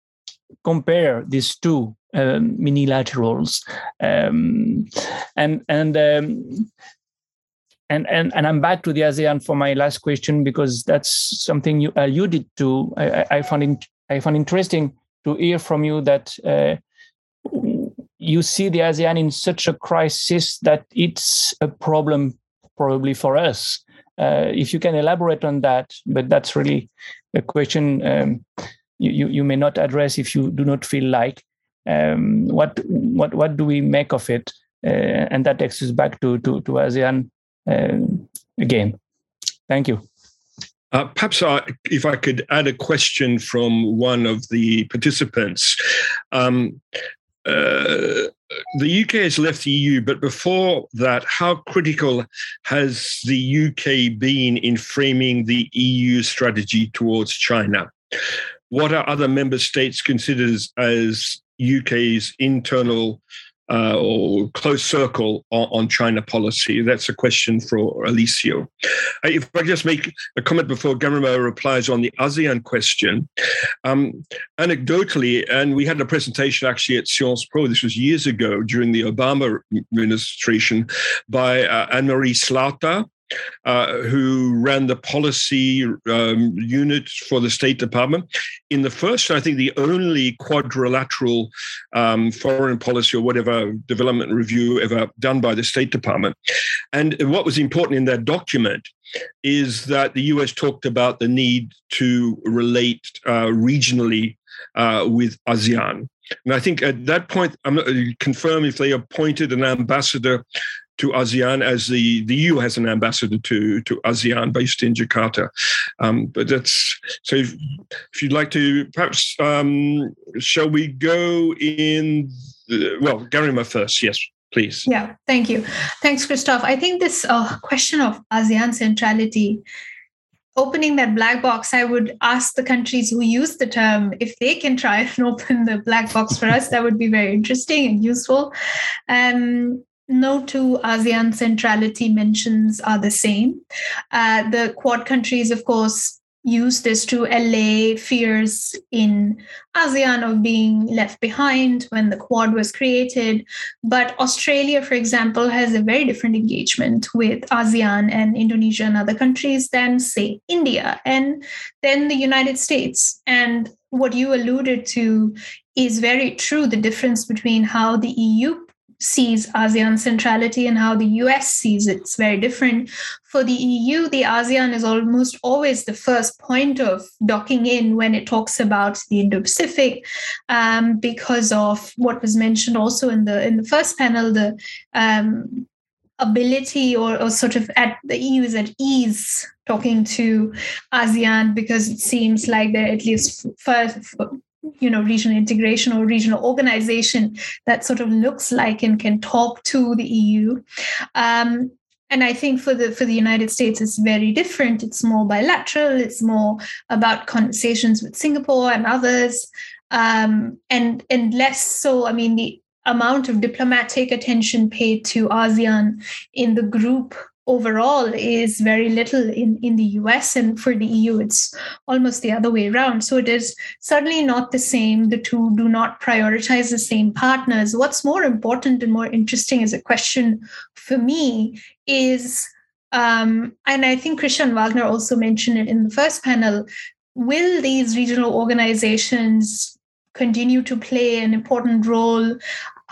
Speaker 3: compare these two um, minilaterals um, and and um, and and and I'm back to the ASEAN for my last question because that's something you alluded to. I, I found it, I found interesting to hear from you that uh, you see the ASEAN in such a crisis that it's a problem probably for us. Uh, if you can elaborate on that, but that's really a question um, you, you, you may not address if you do not feel like. Um, what what what do we make of it? Uh, and that takes us back to to, to ASEAN uh, again. Thank you.
Speaker 1: Uh, perhaps I, if I could add a question from one of the participants. Um, uh, the UK has left the EU, but before that, how critical has the UK been in framing the EU strategy towards China? What are other member states considered as UK's internal uh, or close circle on, on, China policy? That's a question for Alessio. Uh, if I just make a comment before Garima replies on the ASEAN question, um, anecdotally, and we had a presentation actually at Sciences Po, this was years ago during the Obama administration, by uh, Anne Marie Slaughter, uh, who ran the policy um, unit for the State Department. In the first, I think the only quadrilateral um, foreign policy or whatever development review ever done by the State Department. And what was important in that document is that the US talked about the need to relate uh, regionally uh, with ASEAN. And I think at that point, I'm not confirm if they appointed an ambassador to ASEAN as the, the EU has an ambassador to, to ASEAN based in Jakarta. Um, but that's so if, if, you'd like to, perhaps, um, shall we go in, the, well, Garima first, yes. Please.
Speaker 2: Yeah, thank you. Thanks, Christophe. I think this uh, question of ASEAN centrality opening that black box, I would ask the countries who use the term if they can try and open the black box for us. That would be very interesting and useful. Um, no two ASEAN centrality mentions are the same. Uh, the Quad countries, of course, use this to allay fears in ASEAN of being left behind when the Quad was created. But Australia, for example, has a very different engagement with ASEAN and Indonesia and other countries than, say, India and then the United States. And what you alluded to is very true the difference between how the EU sees ASEAN centrality and how the US sees it. It's very different. For the EU, the ASEAN is almost always the first point of docking in when it talks about the Indo-Pacific, um, because of what was mentioned also in the in the first panel, the um, ability or, or sort of at the EU is at ease talking to ASEAN because it seems like they're at least first you know regional integration or regional organization that sort of looks like and can talk to the EU. Um, and I think for the for the United States, it's very different. It's more bilateral. It's more about conversations with Singapore and others, um, and and less so. I mean, the amount of diplomatic attention paid to ASEAN in the group overall is very little in, in the US, and for the EU, it's almost the other way around. So it is certainly not the same. The two do not prioritize the same partners. What's more important and more interesting as a question for me is. Um, and I think Christian Wagner also mentioned it in the first panel. Will these regional organizations continue to play an important role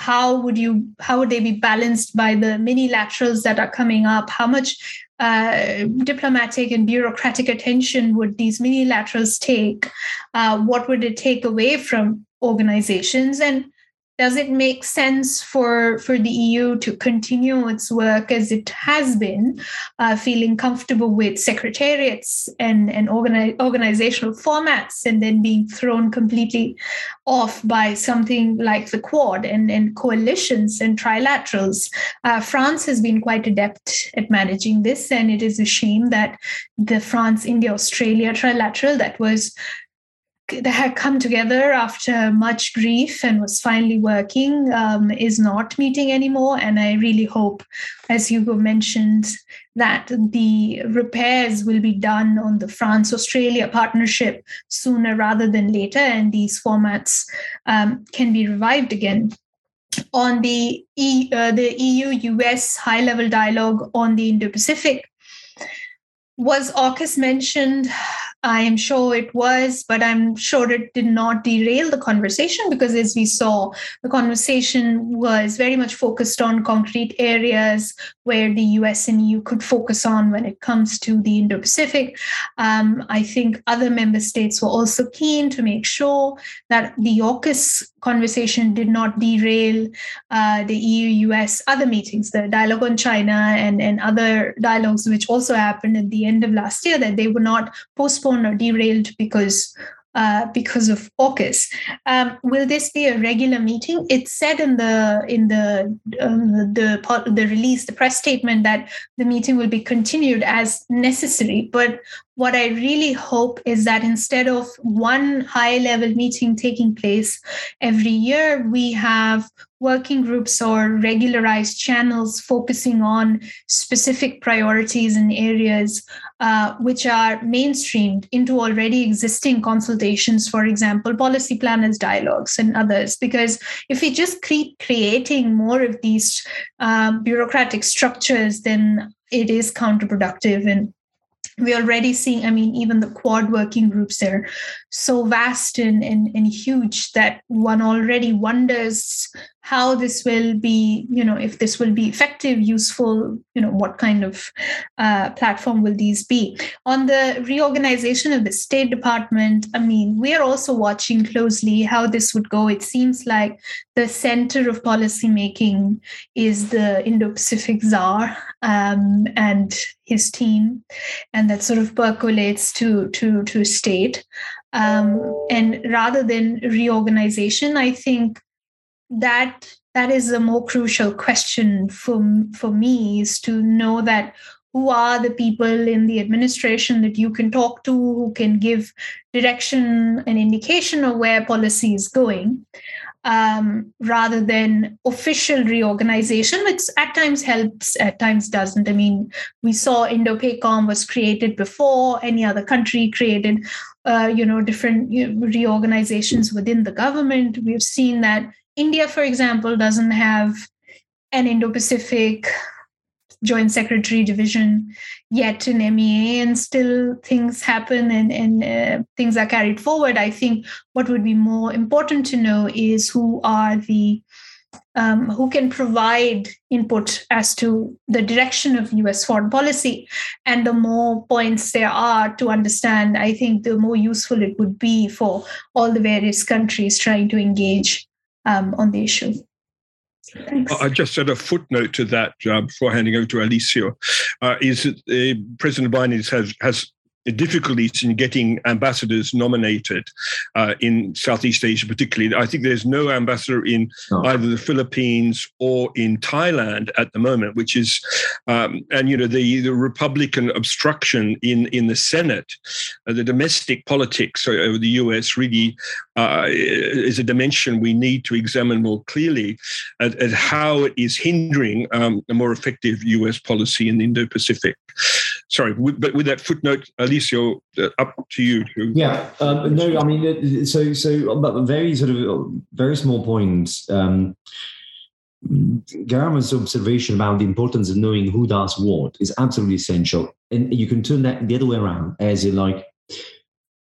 Speaker 2: how would you how would they be balanced by the mini laterals that are coming up? How much uh, diplomatic and bureaucratic attention would these mini laterals take? Uh, what would it take away from organizations? And does it make sense for for the EU to continue its work as it has been, uh, feeling comfortable with secretariats and and organi- organizational formats, and then being thrown completely off by something like the Quad and and coalitions and trilaterals? Uh, France has been quite adept at managing this, and it is a shame that the France India Australia trilateral that was that had come together after much grief and was finally working um, is not meeting anymore. And I really hope, as Hugo mentioned, that the repairs will be done on the France Australia partnership sooner rather than later, and these formats um, can be revived again. On the, e, uh, the EU US high level dialogue on the Indo Pacific, was AUKUS mentioned? I am sure it was, but I'm sure it did not derail the conversation because, as we saw, the conversation was very much focused on concrete areas where the US and EU could focus on when it comes to the Indo Pacific. Um, I think other member states were also keen to make sure that the AUKUS conversation did not derail uh, the EU US other meetings, the dialogue on China and, and other dialogues, which also happened at the end of last year, that they were not postponed or derailed because uh, because of AUKUS. Um, will this be a regular meeting? It said in the in the um, the the release, the press statement that the meeting will be continued as necessary. But what I really hope is that instead of one high level meeting taking place every year, we have working groups or regularized channels focusing on specific priorities and areas uh, which are mainstreamed into already existing consultations, for example, policy planners dialogues and others. Because if we just keep creating more of these uh, bureaucratic structures, then it is counterproductive and we're already seeing i mean even the quad working groups they're so vast and, and, and huge that one already wonders how this will be you know if this will be effective useful you know what kind of uh, platform will these be? On the reorganization of the state department i mean we are also watching closely how this would go. It seems like the center of policy making is the indo-pacific czar um, and his team. And that sort of percolates to to to state. Um, and rather than reorganization i think that that is a more crucial question for for me is to know that who are the people in the administration that you can talk to who can give direction and indication of where policy is going um, rather than official reorganization, which at times helps, at times doesn't. I mean, we saw Indo-PACOM was created before any other country created, uh, you know, different reorganizations within the government. We've seen that India, for example, doesn't have an Indo Pacific joint secretary division yet in MEA, and still things happen and, and uh, things are carried forward. I think what would be more important to know is who are the um, who can provide input as to the direction of US foreign policy. And the more points there are to understand, I think the more useful it would be for all the various countries trying to engage um, on the issue. Thanks.
Speaker 1: I just add a footnote to that uh, before handing over to Alessio. Uh, is that uh, President Biden has has difficulties in getting ambassadors nominated uh, in Southeast Asia, particularly. I think there's no ambassador in oh. either the Philippines or in Thailand at the moment, which is, um, and you know, the the Republican obstruction in in the Senate, uh, the domestic politics of the U.S. really uh, is a dimension we need to examine more clearly at, at how it is hindering um, a more effective U.S. policy in the Indo-Pacific. Sorry, but with that footnote, Alessio, uh, up to you. To-
Speaker 4: yeah, um, no, I mean, so so, but very sort of very small points. Um, Garima's observation about the importance of knowing who does what is absolutely essential, and you can turn that the other way around, as in like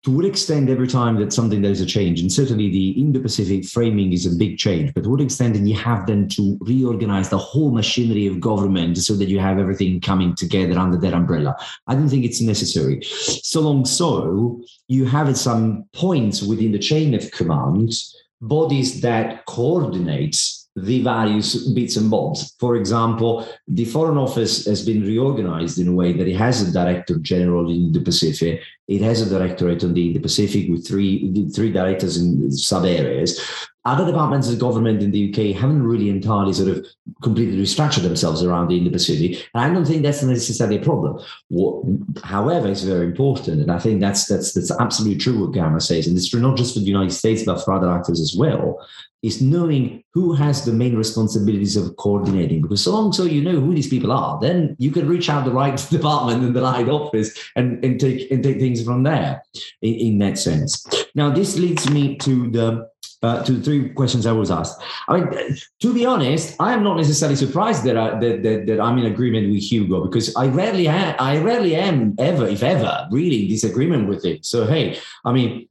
Speaker 4: to what extent every time that something there's a change and certainly the indo-pacific framing is a big change but to what extent do you have then to reorganize the whole machinery of government so that you have everything coming together under that umbrella. I don't think it's necessary. So long so you have at some points within the chain of command bodies that coordinate the various bits and bobs. For example, the Foreign Office has been reorganized in a way that it has a Director General in the Pacific, it has a directorate on the Indo-Pacific with three three directors in sub areas. Other departments of government in the UK haven't really entirely sort of completely restructured themselves around the Indo-Pacific, and I don't think that's necessarily a problem. What, however, it's very important, and I think that's that's that's absolutely true what Garima says, and it's true not just for the United States but for other actors as well is knowing who has the main responsibilities of coordinating. Because so long so you know who these people are, then you can reach out the right department and the right office and, and take and take things from there in, in that sense. Now this leads me to the uh, to the three questions I was asked. I mean, to be honest, I am not necessarily surprised that, I, that, that, that I'm in agreement with Hugo because I rarely am, I rarely am ever, if ever, really in disagreement with it. So hey, I mean,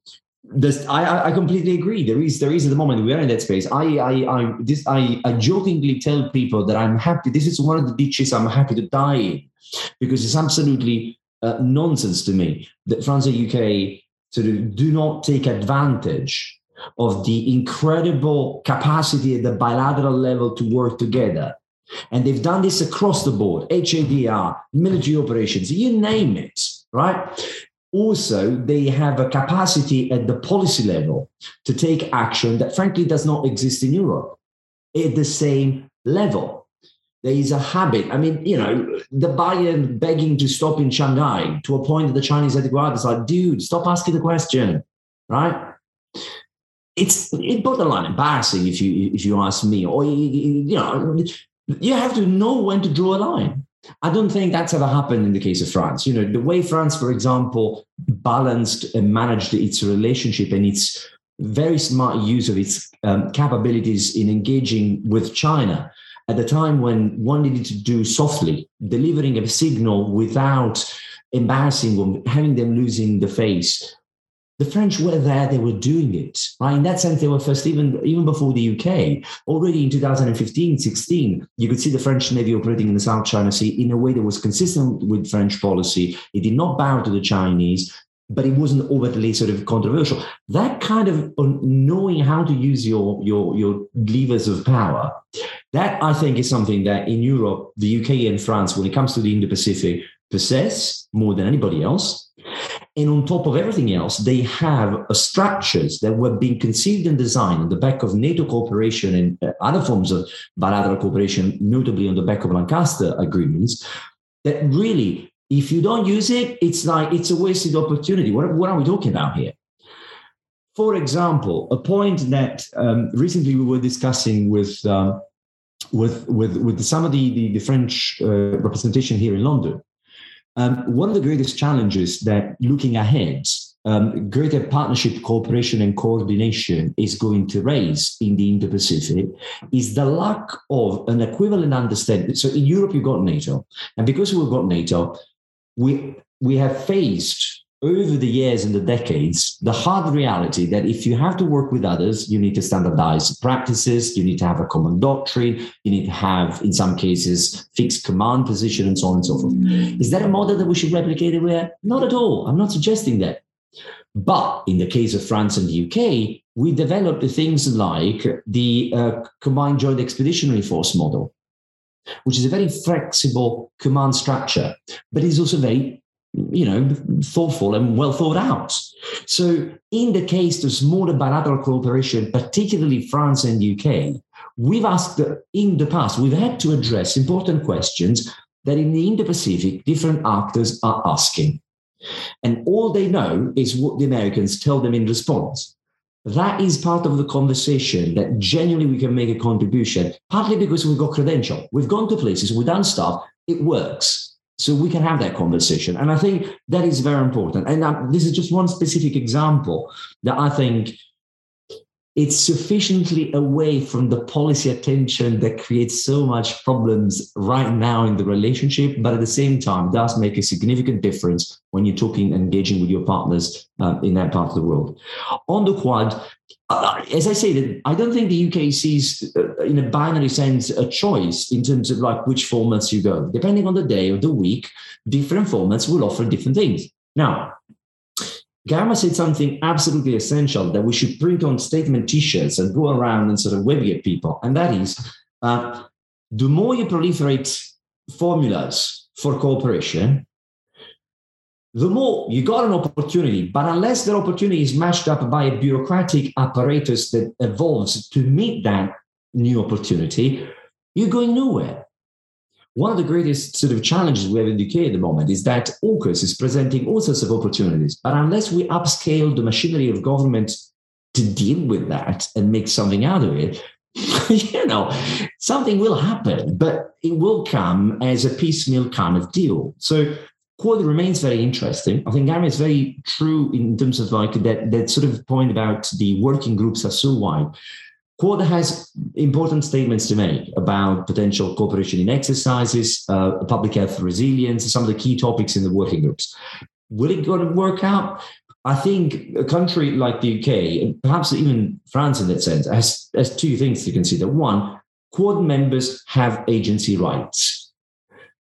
Speaker 4: this, I, I completely agree. There is there is at the moment we are in that space. I I I this I, I jokingly tell people that I'm happy. This is one of the ditches I'm happy to die in because it's absolutely uh, nonsense to me that France and UK sort of do not take advantage of the incredible capacity at the bilateral level to work together. And they've done this across the board HADR, military operations, you name it, right? Also they have a capacity at the policy level to take action that frankly does not exist in Europe at the same level. There is a habit. I mean, you know, the Bayern begging to stop in Shanghai to a point that the Chinese headquarters like, dude, stop asking the question, right? It's it's borderline embarrassing if you if you ask me. Or you know, you have to know when to draw a line. I don't think that's ever happened in the case of France. You know, the way France, for example, balanced and managed its relationship and its very smart use of its um, capabilities in engaging with China at the time when one needed to do softly, delivering a signal without embarrassing them, having them losing the face the French were there, they were doing it, right? In that sense, they were first, even, even before the UK. Already in 2015, 16, you could see the French Navy operating in the South China Sea in a way that was consistent with French policy. It did not bow to the Chinese, but it wasn't overtly sort of controversial. That kind of knowing how to use your, your, your levers of power, that I think is something that in Europe, the UK and France, when it comes to the Indo-Pacific, possess more than anybody else and on top of everything else, they have structures that were being conceived and designed on the back of NATO cooperation and uh, other forms of bilateral cooperation, notably on the back of Lancaster agreements, that really, if you don't use it, it's like it's a wasted opportunity. What, what are we talking about here? For example, a point that um, recently we were discussing with um, with with with some of the the, the French uh, representation here in London um, one of the greatest challenges that looking ahead, um, greater partnership, cooperation, and coordination is going to raise in the Indo Pacific is the lack of an equivalent understanding. So in Europe, you've got NATO. And because we've got NATO, we, we have faced over the years and the decades, the hard reality that if you have to work with others, you need to standardize practices, you need to have a common doctrine, you need to have, in some cases, fixed command position, and so on and so forth. Is that a model that we should replicate everywhere? Not at all. I'm not suggesting that. But in the case of France and the UK, we developed things like the uh, Combined Joint Expeditionary Force model, which is a very flexible command structure, but is also very you know, thoughtful and well thought out. So, in the case of smaller bilateral cooperation, particularly France and UK, we've asked in the past, we've had to address important questions that in the Indo Pacific, different actors are asking. And all they know is what the Americans tell them in response. That is part of the conversation that genuinely we can make a contribution, partly because we've got credential. We've gone to places, we've done stuff, it works. So we can have that conversation. And I think that is very important. And uh, this is just one specific example that I think it's sufficiently away from the policy attention that creates so much problems right now in the relationship, but at the same time does make a significant difference when you're talking and engaging with your partners uh, in that part of the world. On the quad, uh, as I said, I don't think the UK sees, uh, in a binary sense, a choice in terms of like which formats you go. Depending on the day or the week, different formats will offer different things. Now, Garima said something absolutely essential that we should print on statement t-shirts and go around and sort of wave at people. And that is, uh, the more you proliferate formulas for cooperation, the more you got an opportunity. But unless that opportunity is matched up by a bureaucratic apparatus that evolves to meet that new opportunity, you're going nowhere. One of the greatest sort of challenges we have in the UK at the moment is that AUKUS is presenting all sorts of opportunities. But unless we upscale the machinery of government to deal with that and make something out of it, you know, something will happen, but it will come as a piecemeal kind of deal. So Quad remains very interesting. I think Gary is very true in terms of like that, that sort of point about the working groups are so wide. Quad has important statements to make about potential cooperation in exercises, uh, public health resilience, some of the key topics in the working groups. Will it going to work out? I think a country like the UK, and perhaps even France in that sense, has, has two things to consider. One, Quad members have agency rights.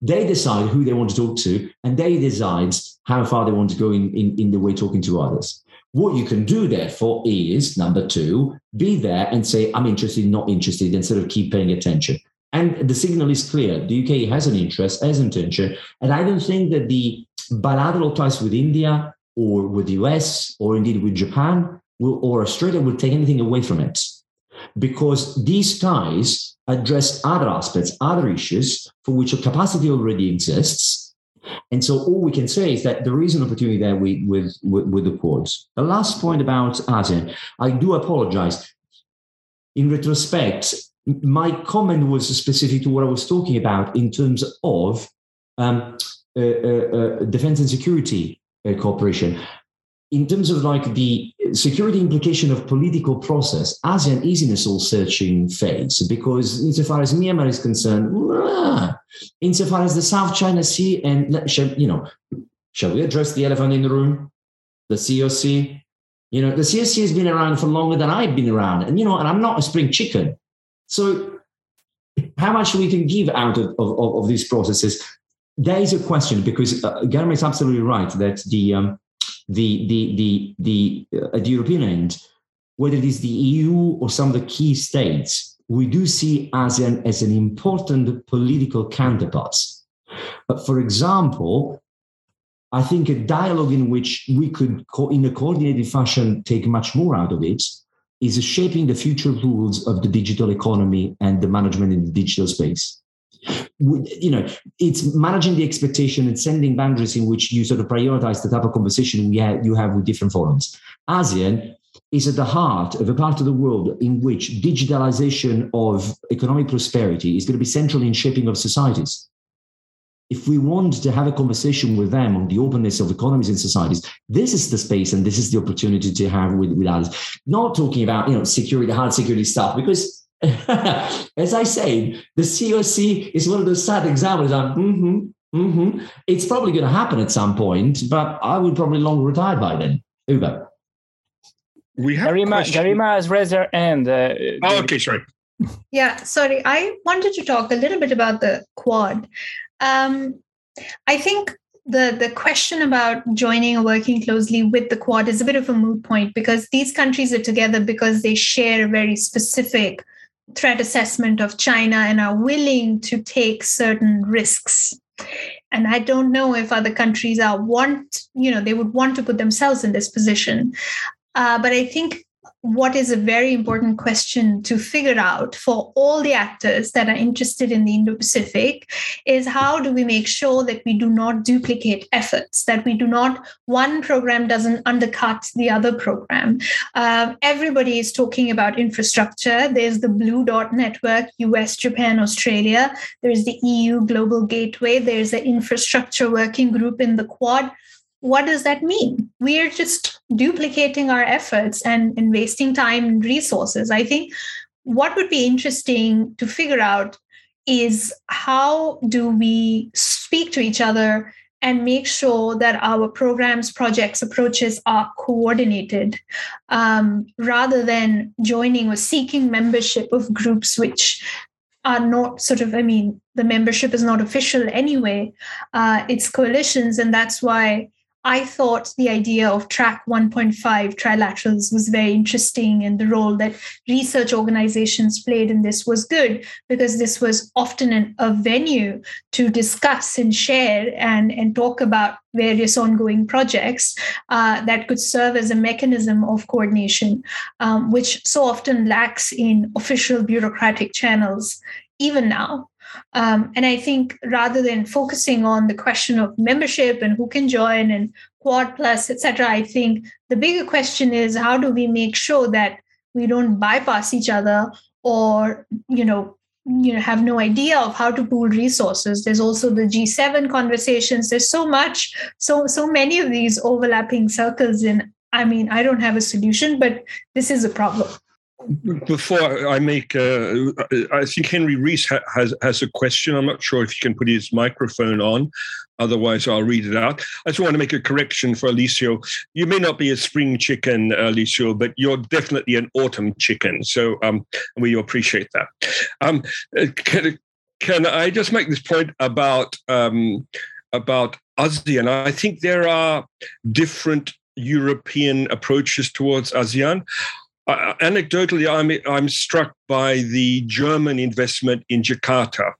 Speaker 4: They decide who they want to talk to, and they decide how far they want to go in, in, in the way talking to others. What you can do, therefore, is number two, be there and say, I'm interested, not interested, instead of keep paying attention. And the signal is clear. The UK has an interest, has intention. And I don't think that the bilateral ties with India or with the US or indeed with Japan will, or Australia will take anything away from it. Because these ties address other aspects, other issues for which a capacity already exists and so all we can say is that there is an opportunity there with, with, with, the Quads. The last point about ASEAN, I do apologize. In retrospect, my comment was specific to what I was talking about in terms of um, uh, uh, uh, defense and security uh, cooperation in terms of like the security implication of political process, ASEAN is in a soul searching phase because insofar as Myanmar is concerned, insofar as the South China Sea and you know, shall we address the elephant in the room, the COC? You know, the COC has been around for longer than I've been around, and you know, and I'm not a spring chicken, so how much we can give out of, of, of these processes? There is a question because uh, Garima is absolutely right that the um, the the the the uh, at the European end, whether it is the EU or some of the key states, we do see ASEAN as an important political counterpart. But for example, I think a dialogue in which we could, co- in a coordinated fashion, take much more out of it is shaping the future rules of the digital economy and the management in the digital space you know, it's managing the expectation and sending boundaries in which you sort of prioritize the type of conversation we have, you have with different forums. ASEAN is at the heart of a part of the world in which digitalization of economic prosperity is going to be central in shaping of societies. If we want to have a conversation with them on the openness of economies and societies, this is the space and this is the opportunity to have with, with us. Not talking about, you know, security, hard security stuff, because as I say, the COC is one of those sad examples. Of, mm-hmm, mm-hmm. It's probably going to happen at some point, but I would probably long retire by then. Uber.
Speaker 3: We have Garima, Garima has raised her hand. Uh,
Speaker 1: oh, okay, sorry.
Speaker 2: Yeah, sorry. I wanted to talk a little bit about the quad. Um, I think the the question about joining or working closely with the quad is a bit of a moot point because these countries are together because they share a very specific threat assessment of China and are willing to take certain risks. and i don't know if other countries are want you know they would want to put themselves in this position uh, but i think what is a very important question to figure out for all the actors that are interested in the Indo Pacific is how do we make sure that we do not duplicate efforts, that we do not, one program doesn't undercut the other program. Uh, everybody is talking about infrastructure. There's the Blue Dot Network, US, Japan, Australia. There's the EU Global Gateway. There's the infrastructure working group in the Quad what does that mean? We're just duplicating our efforts and, and wasting time and resources. I think what would be interesting to figure out is how do we speak to each other and make sure that our programs, projects, approaches are coordinated um, rather than joining or seeking membership of groups which are not sort of, I mean, the membership is not official anyway. Uh, it's coalitions, and that's why I thought the idea of track 1.5 trilaterals was very interesting, and the role that research organizations played in this was good because this was often an, a venue to discuss and share and, and talk about various ongoing projects uh, that could serve as a mechanism of coordination, um, which so often lacks in official bureaucratic channels, even now. Um, and I think rather than focusing on the question of membership and who can join and Quad Plus, etc., I think the bigger question is how do we make sure that we don't bypass each other or you know you know have no idea of how to pool resources there's also the g7 conversations there's so much so so many of these overlapping circles and i mean i don't have a solution but this is a problem
Speaker 1: before I make, uh, I think Henry Rees ha- has has a question. I'm not sure if he can put his microphone on. Otherwise, I'll read it out. I just want to make a correction for Alessio. You may not be a spring chicken, Alessio, but you're definitely an autumn chicken. So um, we appreciate that. Um, uh, can, can I just make this point about um, about ASEAN? I think there are different European approaches towards ASEAN. Uh, anecdotally, I'm, I'm struck by the German investment in Jakarta.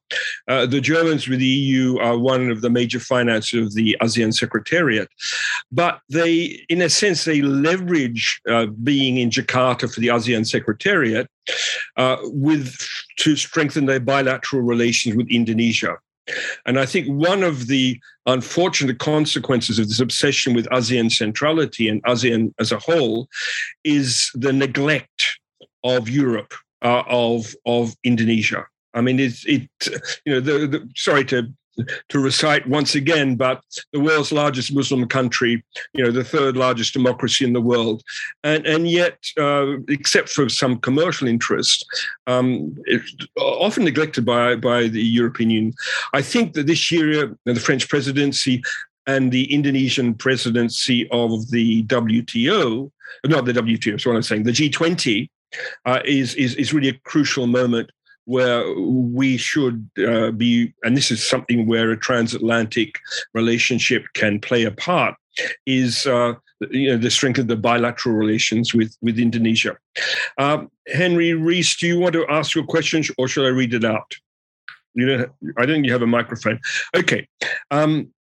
Speaker 1: Uh, the Germans with the EU are one of the major financiers of the ASEAN Secretariat, but they, in a sense, they leverage uh, being in Jakarta for the ASEAN Secretariat uh, with to strengthen their bilateral relations with Indonesia. And I think one of the unfortunate consequences of this obsession with ASEAN centrality and ASEAN as a whole is the neglect of Europe, uh, of of Indonesia. I mean, it, it you know, the, the, sorry to to recite once again, but the world's largest Muslim country, you know, the third largest democracy in the world, and and yet, uh, except for some commercial interest, um, often neglected by by the European Union. I think that this year, the French presidency and the Indonesian presidency of the WTO, not the WTO, that's what I'm saying, the G20. Uh, is, is is really a crucial moment where we should uh, be, and this is something where a transatlantic relationship can play a part, is uh, you know the strength of the bilateral relations with with Indonesia. Uh, Henry Rees, do you want to ask your question, or shall I read it out? You know, I don't think you have a microphone. Okay. Um,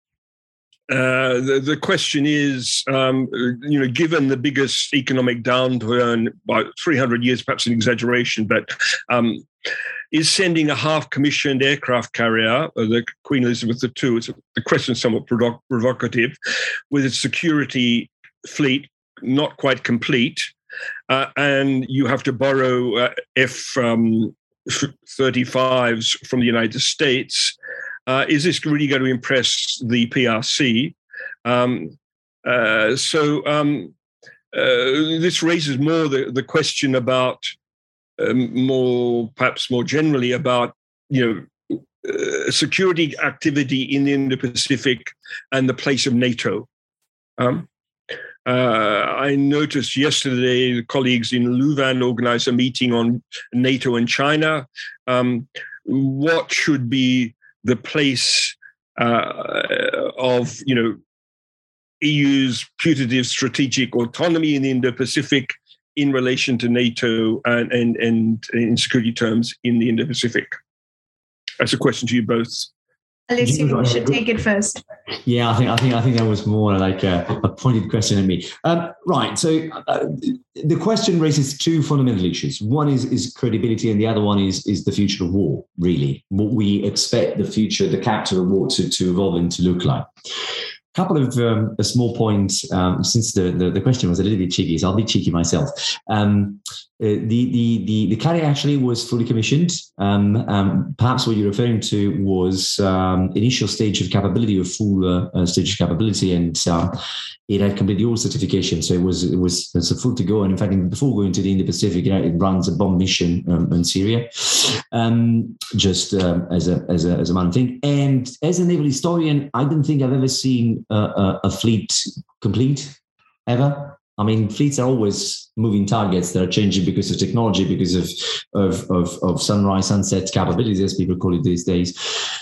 Speaker 1: uh, the, the question is, um, you know, given the biggest economic downturn by 300 years, perhaps an exaggeration, but um, is sending a half-commissioned aircraft carrier, uh, the Queen Elizabeth II. It's a, the question somewhat provocative, with its security fleet not quite complete, uh, and you have to borrow uh, F. Um, 35s from the United States. Uh, is this really going to impress the PRC? Um, uh, so um, uh, this raises more the, the question about um, more, perhaps more generally, about you know uh, security activity in the Indo-Pacific and the place of NATO. Um, uh, I noticed yesterday colleagues in Louvain organized a meeting on NATO and China. Um, what should be the place uh, of you know EU's putative strategic autonomy in the Indo-Pacific in relation to NATO and, and, and in security terms in the Indo Pacific? That's a question to you both.
Speaker 2: Alice, you should take it first.
Speaker 4: Yeah, I think I think I think that was more like a, a pointed question at me. Um, right. So uh, the question raises two fundamental issues. One is is credibility, and the other one is is the future of war. Really, what we expect the future, the character of war to to evolve and to look like couple of um, small points um, since the, the, the, question was a little bit cheeky, so I'll be cheeky myself. Um, the, the, the, the carrier actually was fully commissioned. Um, um, perhaps what you're referring to was um, initial stage of capability or full uh, uh, stage of capability, and it had completed all certification, so it was it was it's a full to go. And in fact, before going to the Indo-Pacific, you know, it runs a bomb mission um, in Syria, um, just um, as a as a as a man thing. And as a naval historian, I don't think I've ever seen a, a, a fleet complete ever. I mean, fleets are always moving targets that are changing because of technology, because of, of, of, of, sunrise, sunset capabilities, as people call it these days.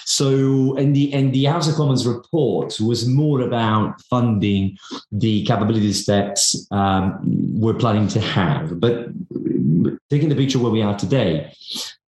Speaker 4: So, and the and the House of Commons report was more about funding the capabilities that um, we're planning to have. But taking the picture where we are today,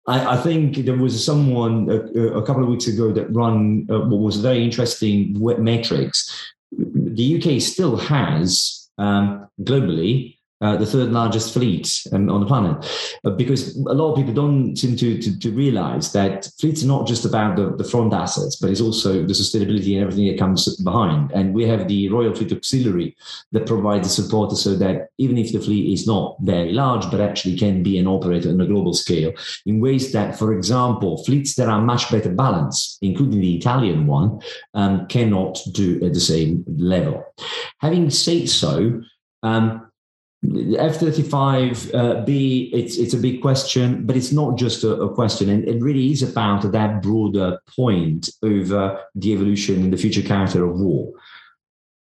Speaker 4: I, I, think there was someone a, a, couple of weeks ago that run uh, what was very interesting metrics. The UK still has um, globally uh, the third largest fleet um, on the planet. Uh, because a lot of people don't seem to, to, to, realize that fleets are not just about the, the front assets, but it's also the sustainability and everything that comes behind. And we have the Royal Fleet Auxiliary that provides the support so that even if the fleet is not very large, but actually can be an operator on a global scale in ways that, for example, fleets that are much better balanced, including the Italian one, um, cannot do at the same level. Having said so, um, F-35B, uh, it's it's a big question, but it's not just a, a, question, and it really is about that broader point over the evolution and the future character of war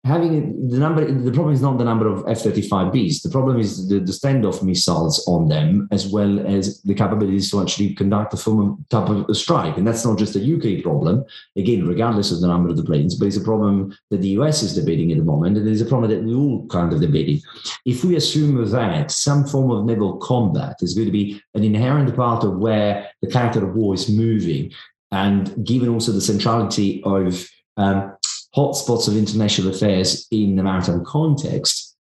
Speaker 4: having the number the problem is not the number of f-35bs the problem is the, the standoff missiles on them as well as the capabilities to actually conduct a full type of strike. And that's not just a uk problem. Again regardless of the number of the planes but it's a problem that the us is debating at the moment and it's a problem that we all kind of debating. If we assume that some form of naval combat is going to be an inherent part of where the character of war is moving and given also the centrality of um, hotspots of international affairs in the maritime context?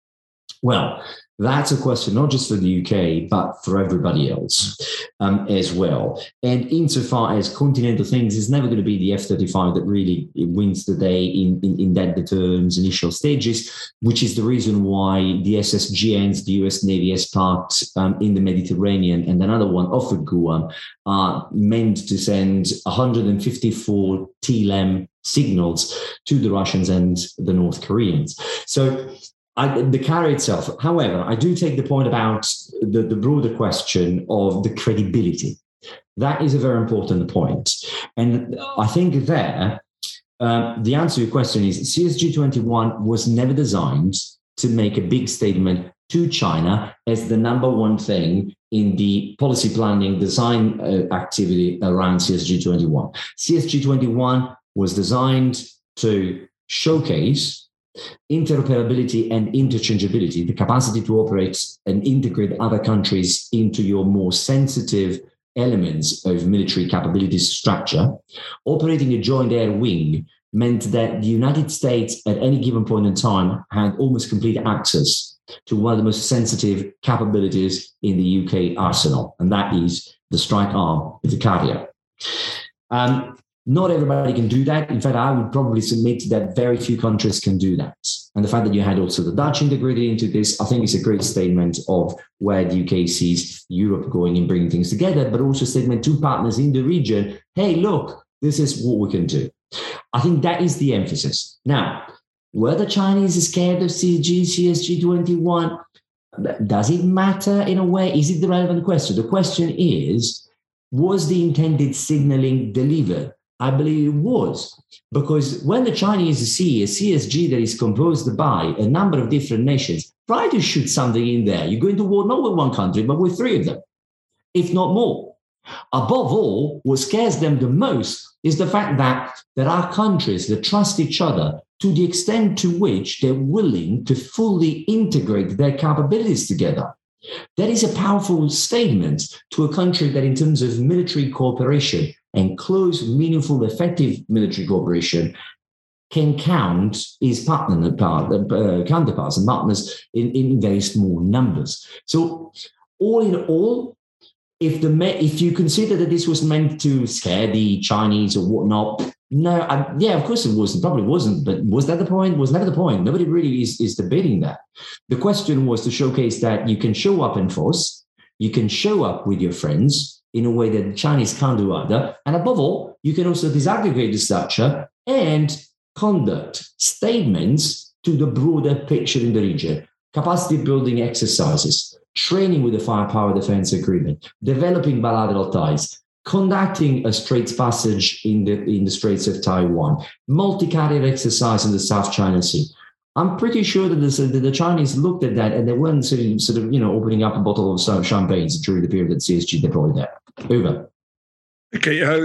Speaker 4: Well, that's a question not just for the UK, but for everybody else um, as well. And insofar as continental things, it's never going to be the F 35 that really wins the day in, in, in that determines initial stages, which is the reason why the SSGNs, the US Navy has parked um, in the Mediterranean, and another one off of Guam are meant to send 154 TLAM signals to the Russians and the North Koreans. So I, the carrier itself, however, I do take the point about the, the broader question of the credibility. That is a very important point. And I think there, um, the answer to your question is CSG 21 was never designed to make a big statement to China as the number one thing in the policy planning design uh, activity around CSG 21. CSG 21 was designed to showcase interoperability and interchangeability, the capacity to operate and integrate other countries into your more sensitive elements of military capabilities structure. Operating a joint air wing meant that the United States at any given point in time had almost complete access to one of the most sensitive capabilities in the UK arsenal, and that is the strike arm the carrier. Um, not everybody can do that. In fact, I would probably submit that very few countries can do that. And the fact that you had also the Dutch integrated into this, I think is a great statement of where the UK sees Europe going and bringing things together, but also statement to partners in the region, hey, look, this is what we can do. I think that is the emphasis. Now, were the Chinese scared of CG, CSG 21? Does it matter in a way? Is it the relevant question? The question is, was the intended signaling delivered? I believe it was. Because when the Chinese see a CSG that is composed by a number of different nations, try to shoot something in there. You're going to war not with one country, but with three of them, if not more. Above all, what scares them the most is the fact that there are countries that trust each other to the extent to which they're willing to fully integrate their capabilities together. That is a powerful statement to a country that, in terms of military cooperation, and close, meaningful, effective military cooperation can count his partner, uh, counterparts and partners in, in very small numbers. So, all in all, if the if you consider that this was meant to scare the Chinese or whatnot, no, I, yeah, of course it wasn't. Probably wasn't. But was that the point? Was never the point. Nobody really is, is debating that. The question was to showcase that you can show up in force, you can show up with your friends in a way that the Chinese can't do either, and above all, you can also disaggregate the structure and conduct statements to the broader picture in the region, capacity building exercises, training with the Five Power defense agreement, developing bilateral ties, conducting a straits passage in the in the Straits of Taiwan, multi-carrier exercise in the South China Sea. I'm pretty sure that the, that the Chinese looked at that and they weren't sort of, sort of, you know, opening up a bottle of champagne during the period that CSG deployed there. Over.
Speaker 1: Okay, uh,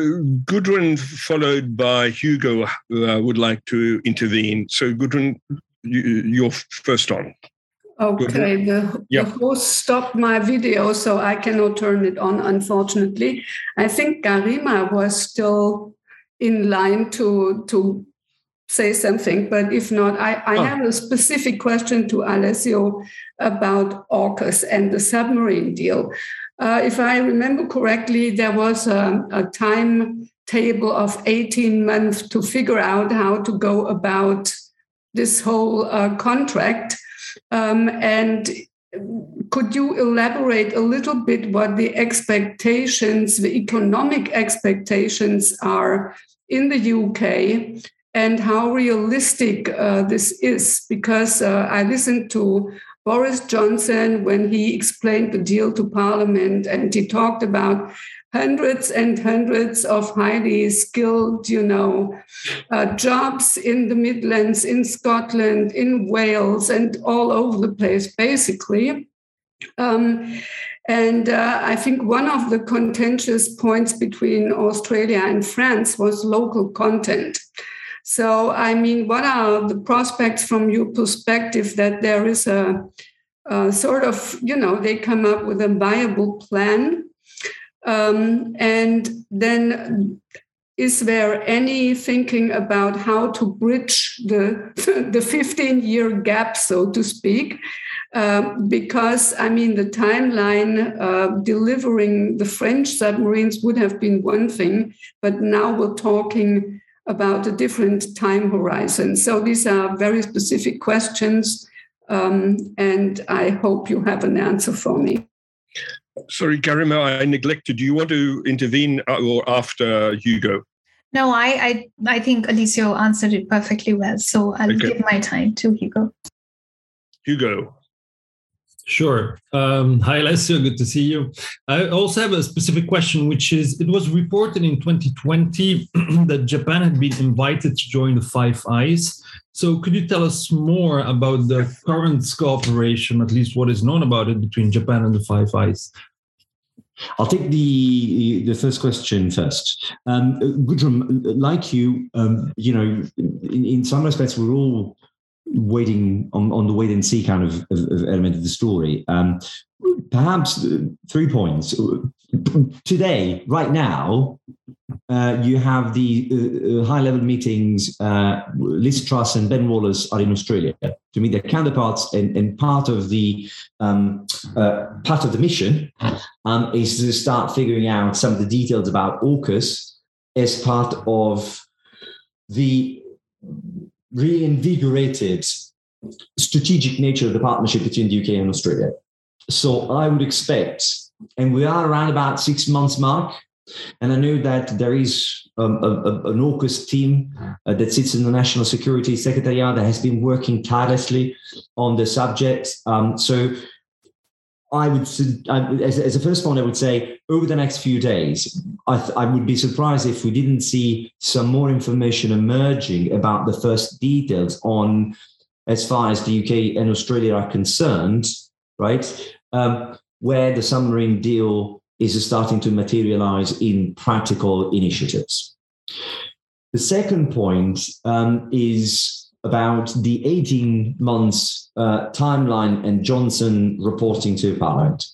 Speaker 1: Gudrun, followed by Hugo, uh, would like to intervene. So, Gudrun, you, are first on.
Speaker 5: Okay, the, yep. the, host stopped my video, so I cannot turn it on, unfortunately. I think Garima was still in line to, to say something, but if not, I, I oh. have a specific question to Alessio about AUKUS and the submarine deal. Uh, if I remember correctly, there was a, a timetable of 18 months to figure out how to go about this whole uh, contract. Um, and could you elaborate a little bit what the expectations, the economic expectations are in the UK and how realistic uh, this is? Because uh, I listened to Boris Johnson when he explained the deal to Parliament and he talked about hundreds and hundreds of highly skilled, you know, uh, jobs in the Midlands, in Scotland, in Wales, and all over the place, basically. Um, and uh, I think one of the contentious points between Australia and France was local content. So, I mean, what are the prospects from your perspective that there is a, a sort of, you know, they come up with a viable plan um, and then, is there any thinking about how to bridge the the 15 year gap, so to speak? Um, because I mean, the timeline uh, delivering the French submarines would have been one thing, but now we're talking about a different time horizon. So these are very specific questions, um, and I hope you have an answer for me.
Speaker 1: Sorry, Garima, I neglected. Do you want to intervene uh, or after Hugo?
Speaker 2: No, I, I, I think Alessio answered it perfectly well. So I'll okay. give my time to Hugo.
Speaker 1: Hugo.
Speaker 6: Sure. Um, hi, Alessio. Good to see you. I also have a specific question, which is it was reported in 2020 that Japan had been invited to join the Five Eyes. So, could you tell us more about the current cooperation, at least what is known about it, between Japan and the Five Eyes?
Speaker 4: I'll take the the first question first. Um, Gudrun, like you, um, you know, in, in, some respects, we're all waiting on, on the wait and see kind of, of, of element of the story. Um, perhaps three points. Today, right now, uh, you have the uh, uh, high level meetings. Uh, Liz Truss and Ben Wallace are in Australia to meet their counterparts, and, and part of the um, uh, part of the mission um, is to start figuring out some of the details about AUKUS as part of the reinvigorated strategic nature of the partnership between the UK and Australia. So I would expect, and we are around about six months mark and I know that there is um, a, a, an AUKUS team uh, that sits in the National Security Secretariat that has been working tirelessly on the subject. Um, so I would, as, a first point, I would say over the next few days, I, th- I, would be surprised if we didn't see some more information emerging about the first details on, as far as the UK and Australia are concerned, right? Um, where the submarine deal is starting to materialize in practical initiatives. The second point um, is about the 18 months uh, timeline and Johnson reporting to Parliament.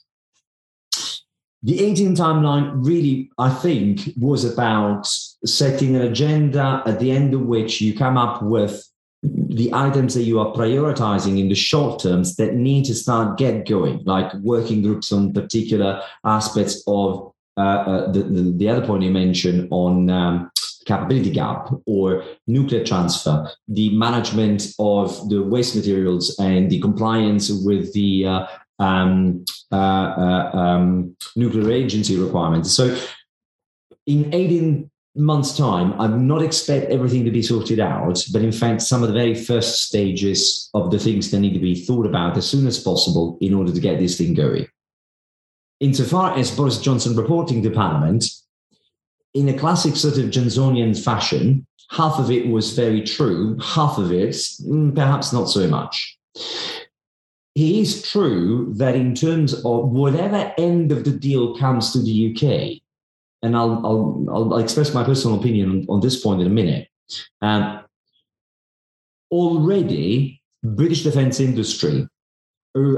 Speaker 4: The 18 timeline really, I think, was about setting an agenda at the end of which you come up with the items that you are prioritizing in the short terms that need to start get going, like working groups on particular aspects of uh, uh, the, the, the, other point you mentioned on um, capability gap or nuclear transfer, the management of the waste materials and the compliance with the uh, um, uh, uh, um, nuclear agency requirements. So in 18 months' time, I would not expect everything to be sorted out, but in fact, some of the very first stages of the things that need to be thought about as soon as possible in order to get this thing going. Insofar as Boris Johnson reporting to Parliament, in a classic sort of Johnsonian fashion, half of it was very true, half of it, mm, perhaps not so much. It is true that in terms of whatever end of the deal comes to the UK, and I'll, I'll, I'll express my personal opinion on, this point in a minute. Um, already, British defense industry,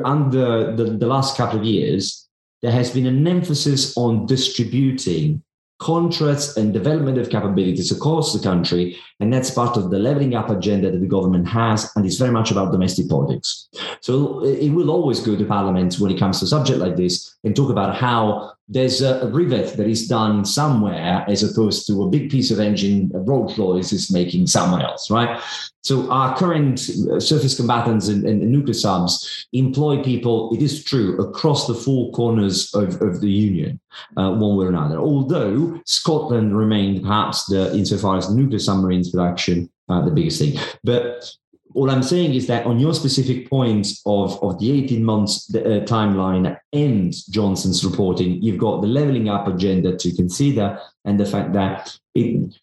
Speaker 4: under the, the last couple of years, there has been an emphasis on distributing contracts and development of capabilities across the country. And that's part of the leveling up agenda that the government has. And it's very much about domestic politics. So it will always go to parliament when it comes to a subject like this and talk about how there's a, rivet that is done somewhere as opposed to a big piece of engine a Rolls Royce is making somewhere else, right? So our current uh, surface combatants and, and, nuclear subs employ people, it is true, across the four corners of, of the Union, uh, one way or another. Although Scotland remained perhaps the, insofar as nuclear submarines production, uh, the biggest thing. But all I'm saying is that on your specific point of, of the 18 months uh, timeline and Johnson's reporting, you've got the leveling up agenda to consider and the fact that it,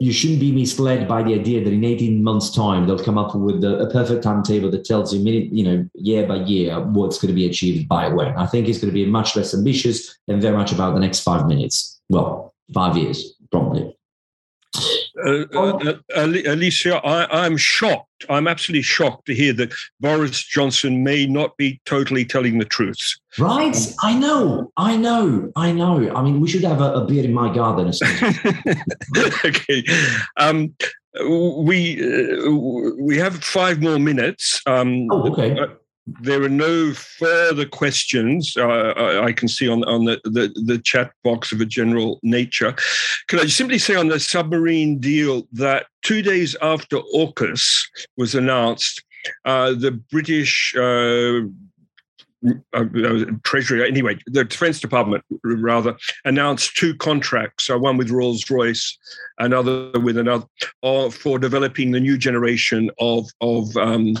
Speaker 4: you shouldn't be misled by the idea that in 18 months' time they'll come up with a, a perfect timetable that tells you, minute, you know, year by year what's going to be achieved by when. I think it's going to be much less ambitious and very much about the next five minutes. Well, five years, probably.
Speaker 1: Uh, uh, uh Alessio, I, am shocked. I'm absolutely shocked to hear that Boris Johnson may not be totally telling the truth.
Speaker 4: Right? Um, I know. I know. I know. I mean, we should have a, a beer in my garden.
Speaker 1: okay. Um, we uh, we have five more minutes. Um,
Speaker 4: oh, okay.
Speaker 1: There are no further questions uh, I can see on, on the, the, the, chat box of a general nature. Can I simply say on the submarine deal that two days after AUKUS was announced, uh, the British uh, uh, uh, Treasury, anyway, the Defense Department rather announced two contracts, uh, one with Rolls Royce, another with another, for developing the new generation of of um,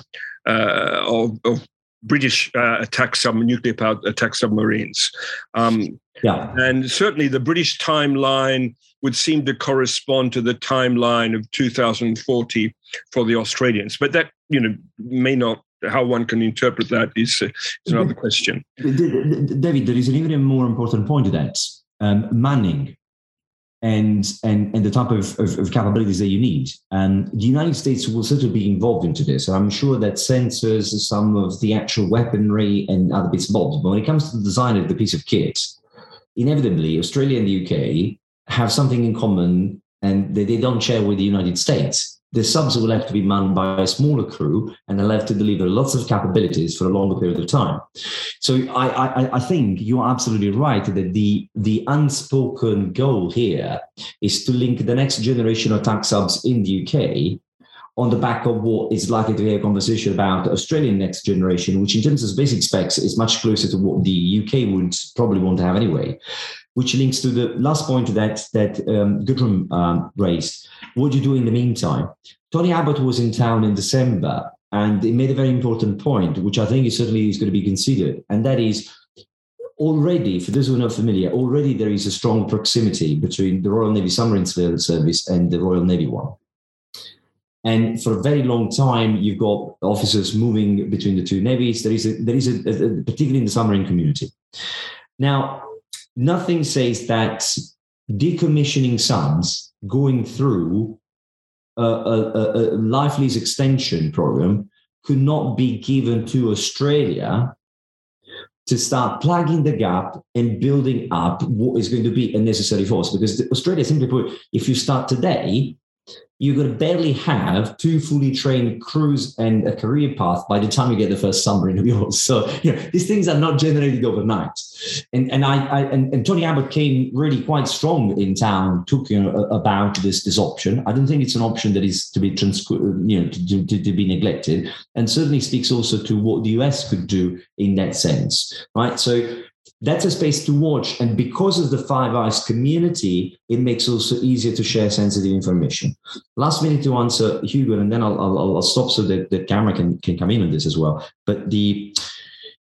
Speaker 1: uh, of, of, British uh, attack sub nuclear powered attack submarines. Um,
Speaker 4: yeah.
Speaker 1: And certainly the British timeline would seem to correspond to the timeline of 2040 for the Australians. But that, you know, may not, how one can interpret that is, uh, is another question.
Speaker 4: David, there is an even more important point to that. Um, manning and and and the type of, of, of, capabilities that you need. And the United States will certainly be involved into this. And I'm sure that sensors, some of the actual weaponry and other bits and bobs. But when it comes to the design of the piece of kit, inevitably Australia and the UK have something in common and they, they don't share with the United States the subs will have to be manned by a smaller crew and they'll have to deliver lots of capabilities for a longer period of time. So I, I, I think you are absolutely right that the, the unspoken goal here is to link the next generation of attack subs in the UK on the back of what is likely to be a conversation about Australian next generation, which in terms of basic specs is much closer to what the UK would probably want to have anyway which links to the last point that that um, Gudrun um, raised. What do you do in the meantime? Tony Abbott was in town in December, and he made a very important point, which I think is certainly is going to be considered, and that is already, for those who are not familiar, already there is a strong proximity between the Royal Navy Submarine Service and the Royal Navy one. And for a very long time, you've got officers moving between the two navies. There is a, there is a, a particularly in the submarine community. Now, nothing says that decommissioning sums going through a, a, a, life lease extension program could not be given to Australia to start plugging the gap and building up what is going to be a necessary force. Because Australia, simply put, if you start today, you're going to barely have two fully trained crews and a career path by the time you get the first submarine of yours. So, you know, these things are not generated overnight. And and I, I and, and, Tony Abbott came really quite strong in town, talking about this this option. I don't think it's an option that is to be trans, you know, to, to, to be neglected, and certainly speaks also to what the US could do in that sense, right? So that's a space to watch. And because of the Five Eyes community, it makes also easier to share sensitive information. Last minute to answer Hugo, and then I'll, I'll, I'll stop so that the camera can, can come in on this as well. But the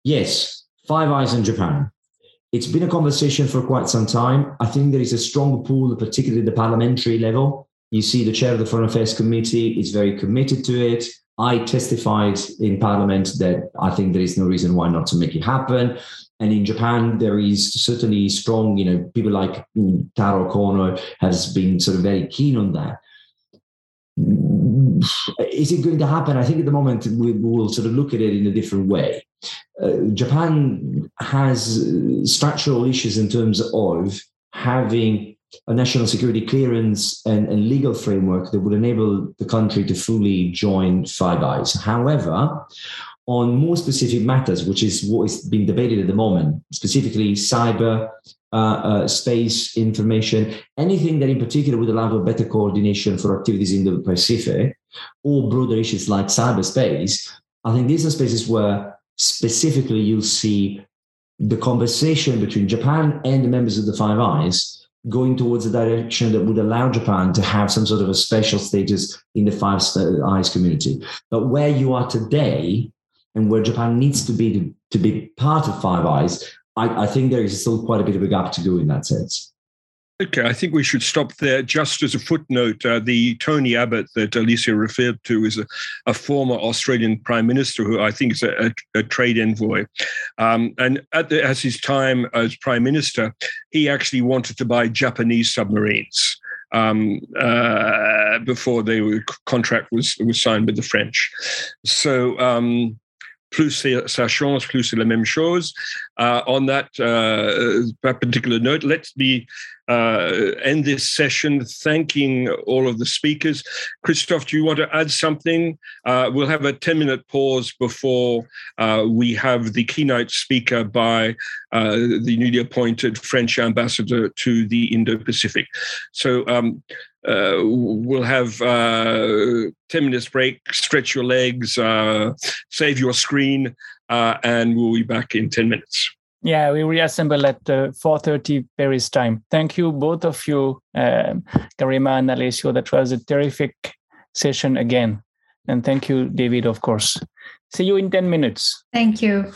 Speaker 4: yes, Five Eyes in Japan. It's been a conversation for quite some time. I think there is a strong pull, particularly the parliamentary level. You see, the chair of the Foreign Affairs Committee is very committed to it. I testified in Parliament that I think there is no reason why not to make it happen. And in Japan, there is certainly strong, you know, people like Taro Kono has been sort of very keen on that. Is it going to happen? I think at the moment we will sort of look at it in a different way. Uh, Japan has structural issues in terms of having a national security clearance and, and, legal framework that would enable the country to fully join Five Eyes. However, on more specific matters, which is what is being debated at the moment, specifically cyber, uh, uh, space information, anything that in particular would allow for better coordination for activities in the Pacific, or broader issues like cyberspace, I think these are spaces where specifically you'll see the conversation between Japan and the members of the Five Eyes going towards a direction that would allow Japan to have some sort of a special status in the Five Eyes community. But where you are today and where Japan needs to be to, to be part of Five Eyes, I, I think there is still quite a bit of a gap to go in that sense.
Speaker 1: Okay, I think we should stop there. Just as a footnote, uh, the Tony Abbott that Alessio referred to is a, a, former Australian Prime Minister who I think is a, a, a trade envoy. Um, and at the, as his time as Prime Minister, he actually wanted to buy Japanese submarines. Um, uh, before the contract was was signed with the French, so um, plus plus c'est la même chose. Uh, on that, uh, particular note, let's be uh, end this session thanking all of the speakers. Christophe, do you want to add something? Uh, we'll have a 10 minute pause before uh, we have the keynote speaker by uh, the newly appointed French ambassador to the Indo Pacific. So um, uh, we'll have uh, 10 minutes break, stretch your legs, save your screen, and we'll be back in 10 minutes.
Speaker 3: Yeah, we reassemble at uh, 4.30 Paris time. Thank you, both of you, um, Garima and Alessio. That was a terrific session again. And thank you, David, of course. See you in 10 minutes.
Speaker 2: Thank you.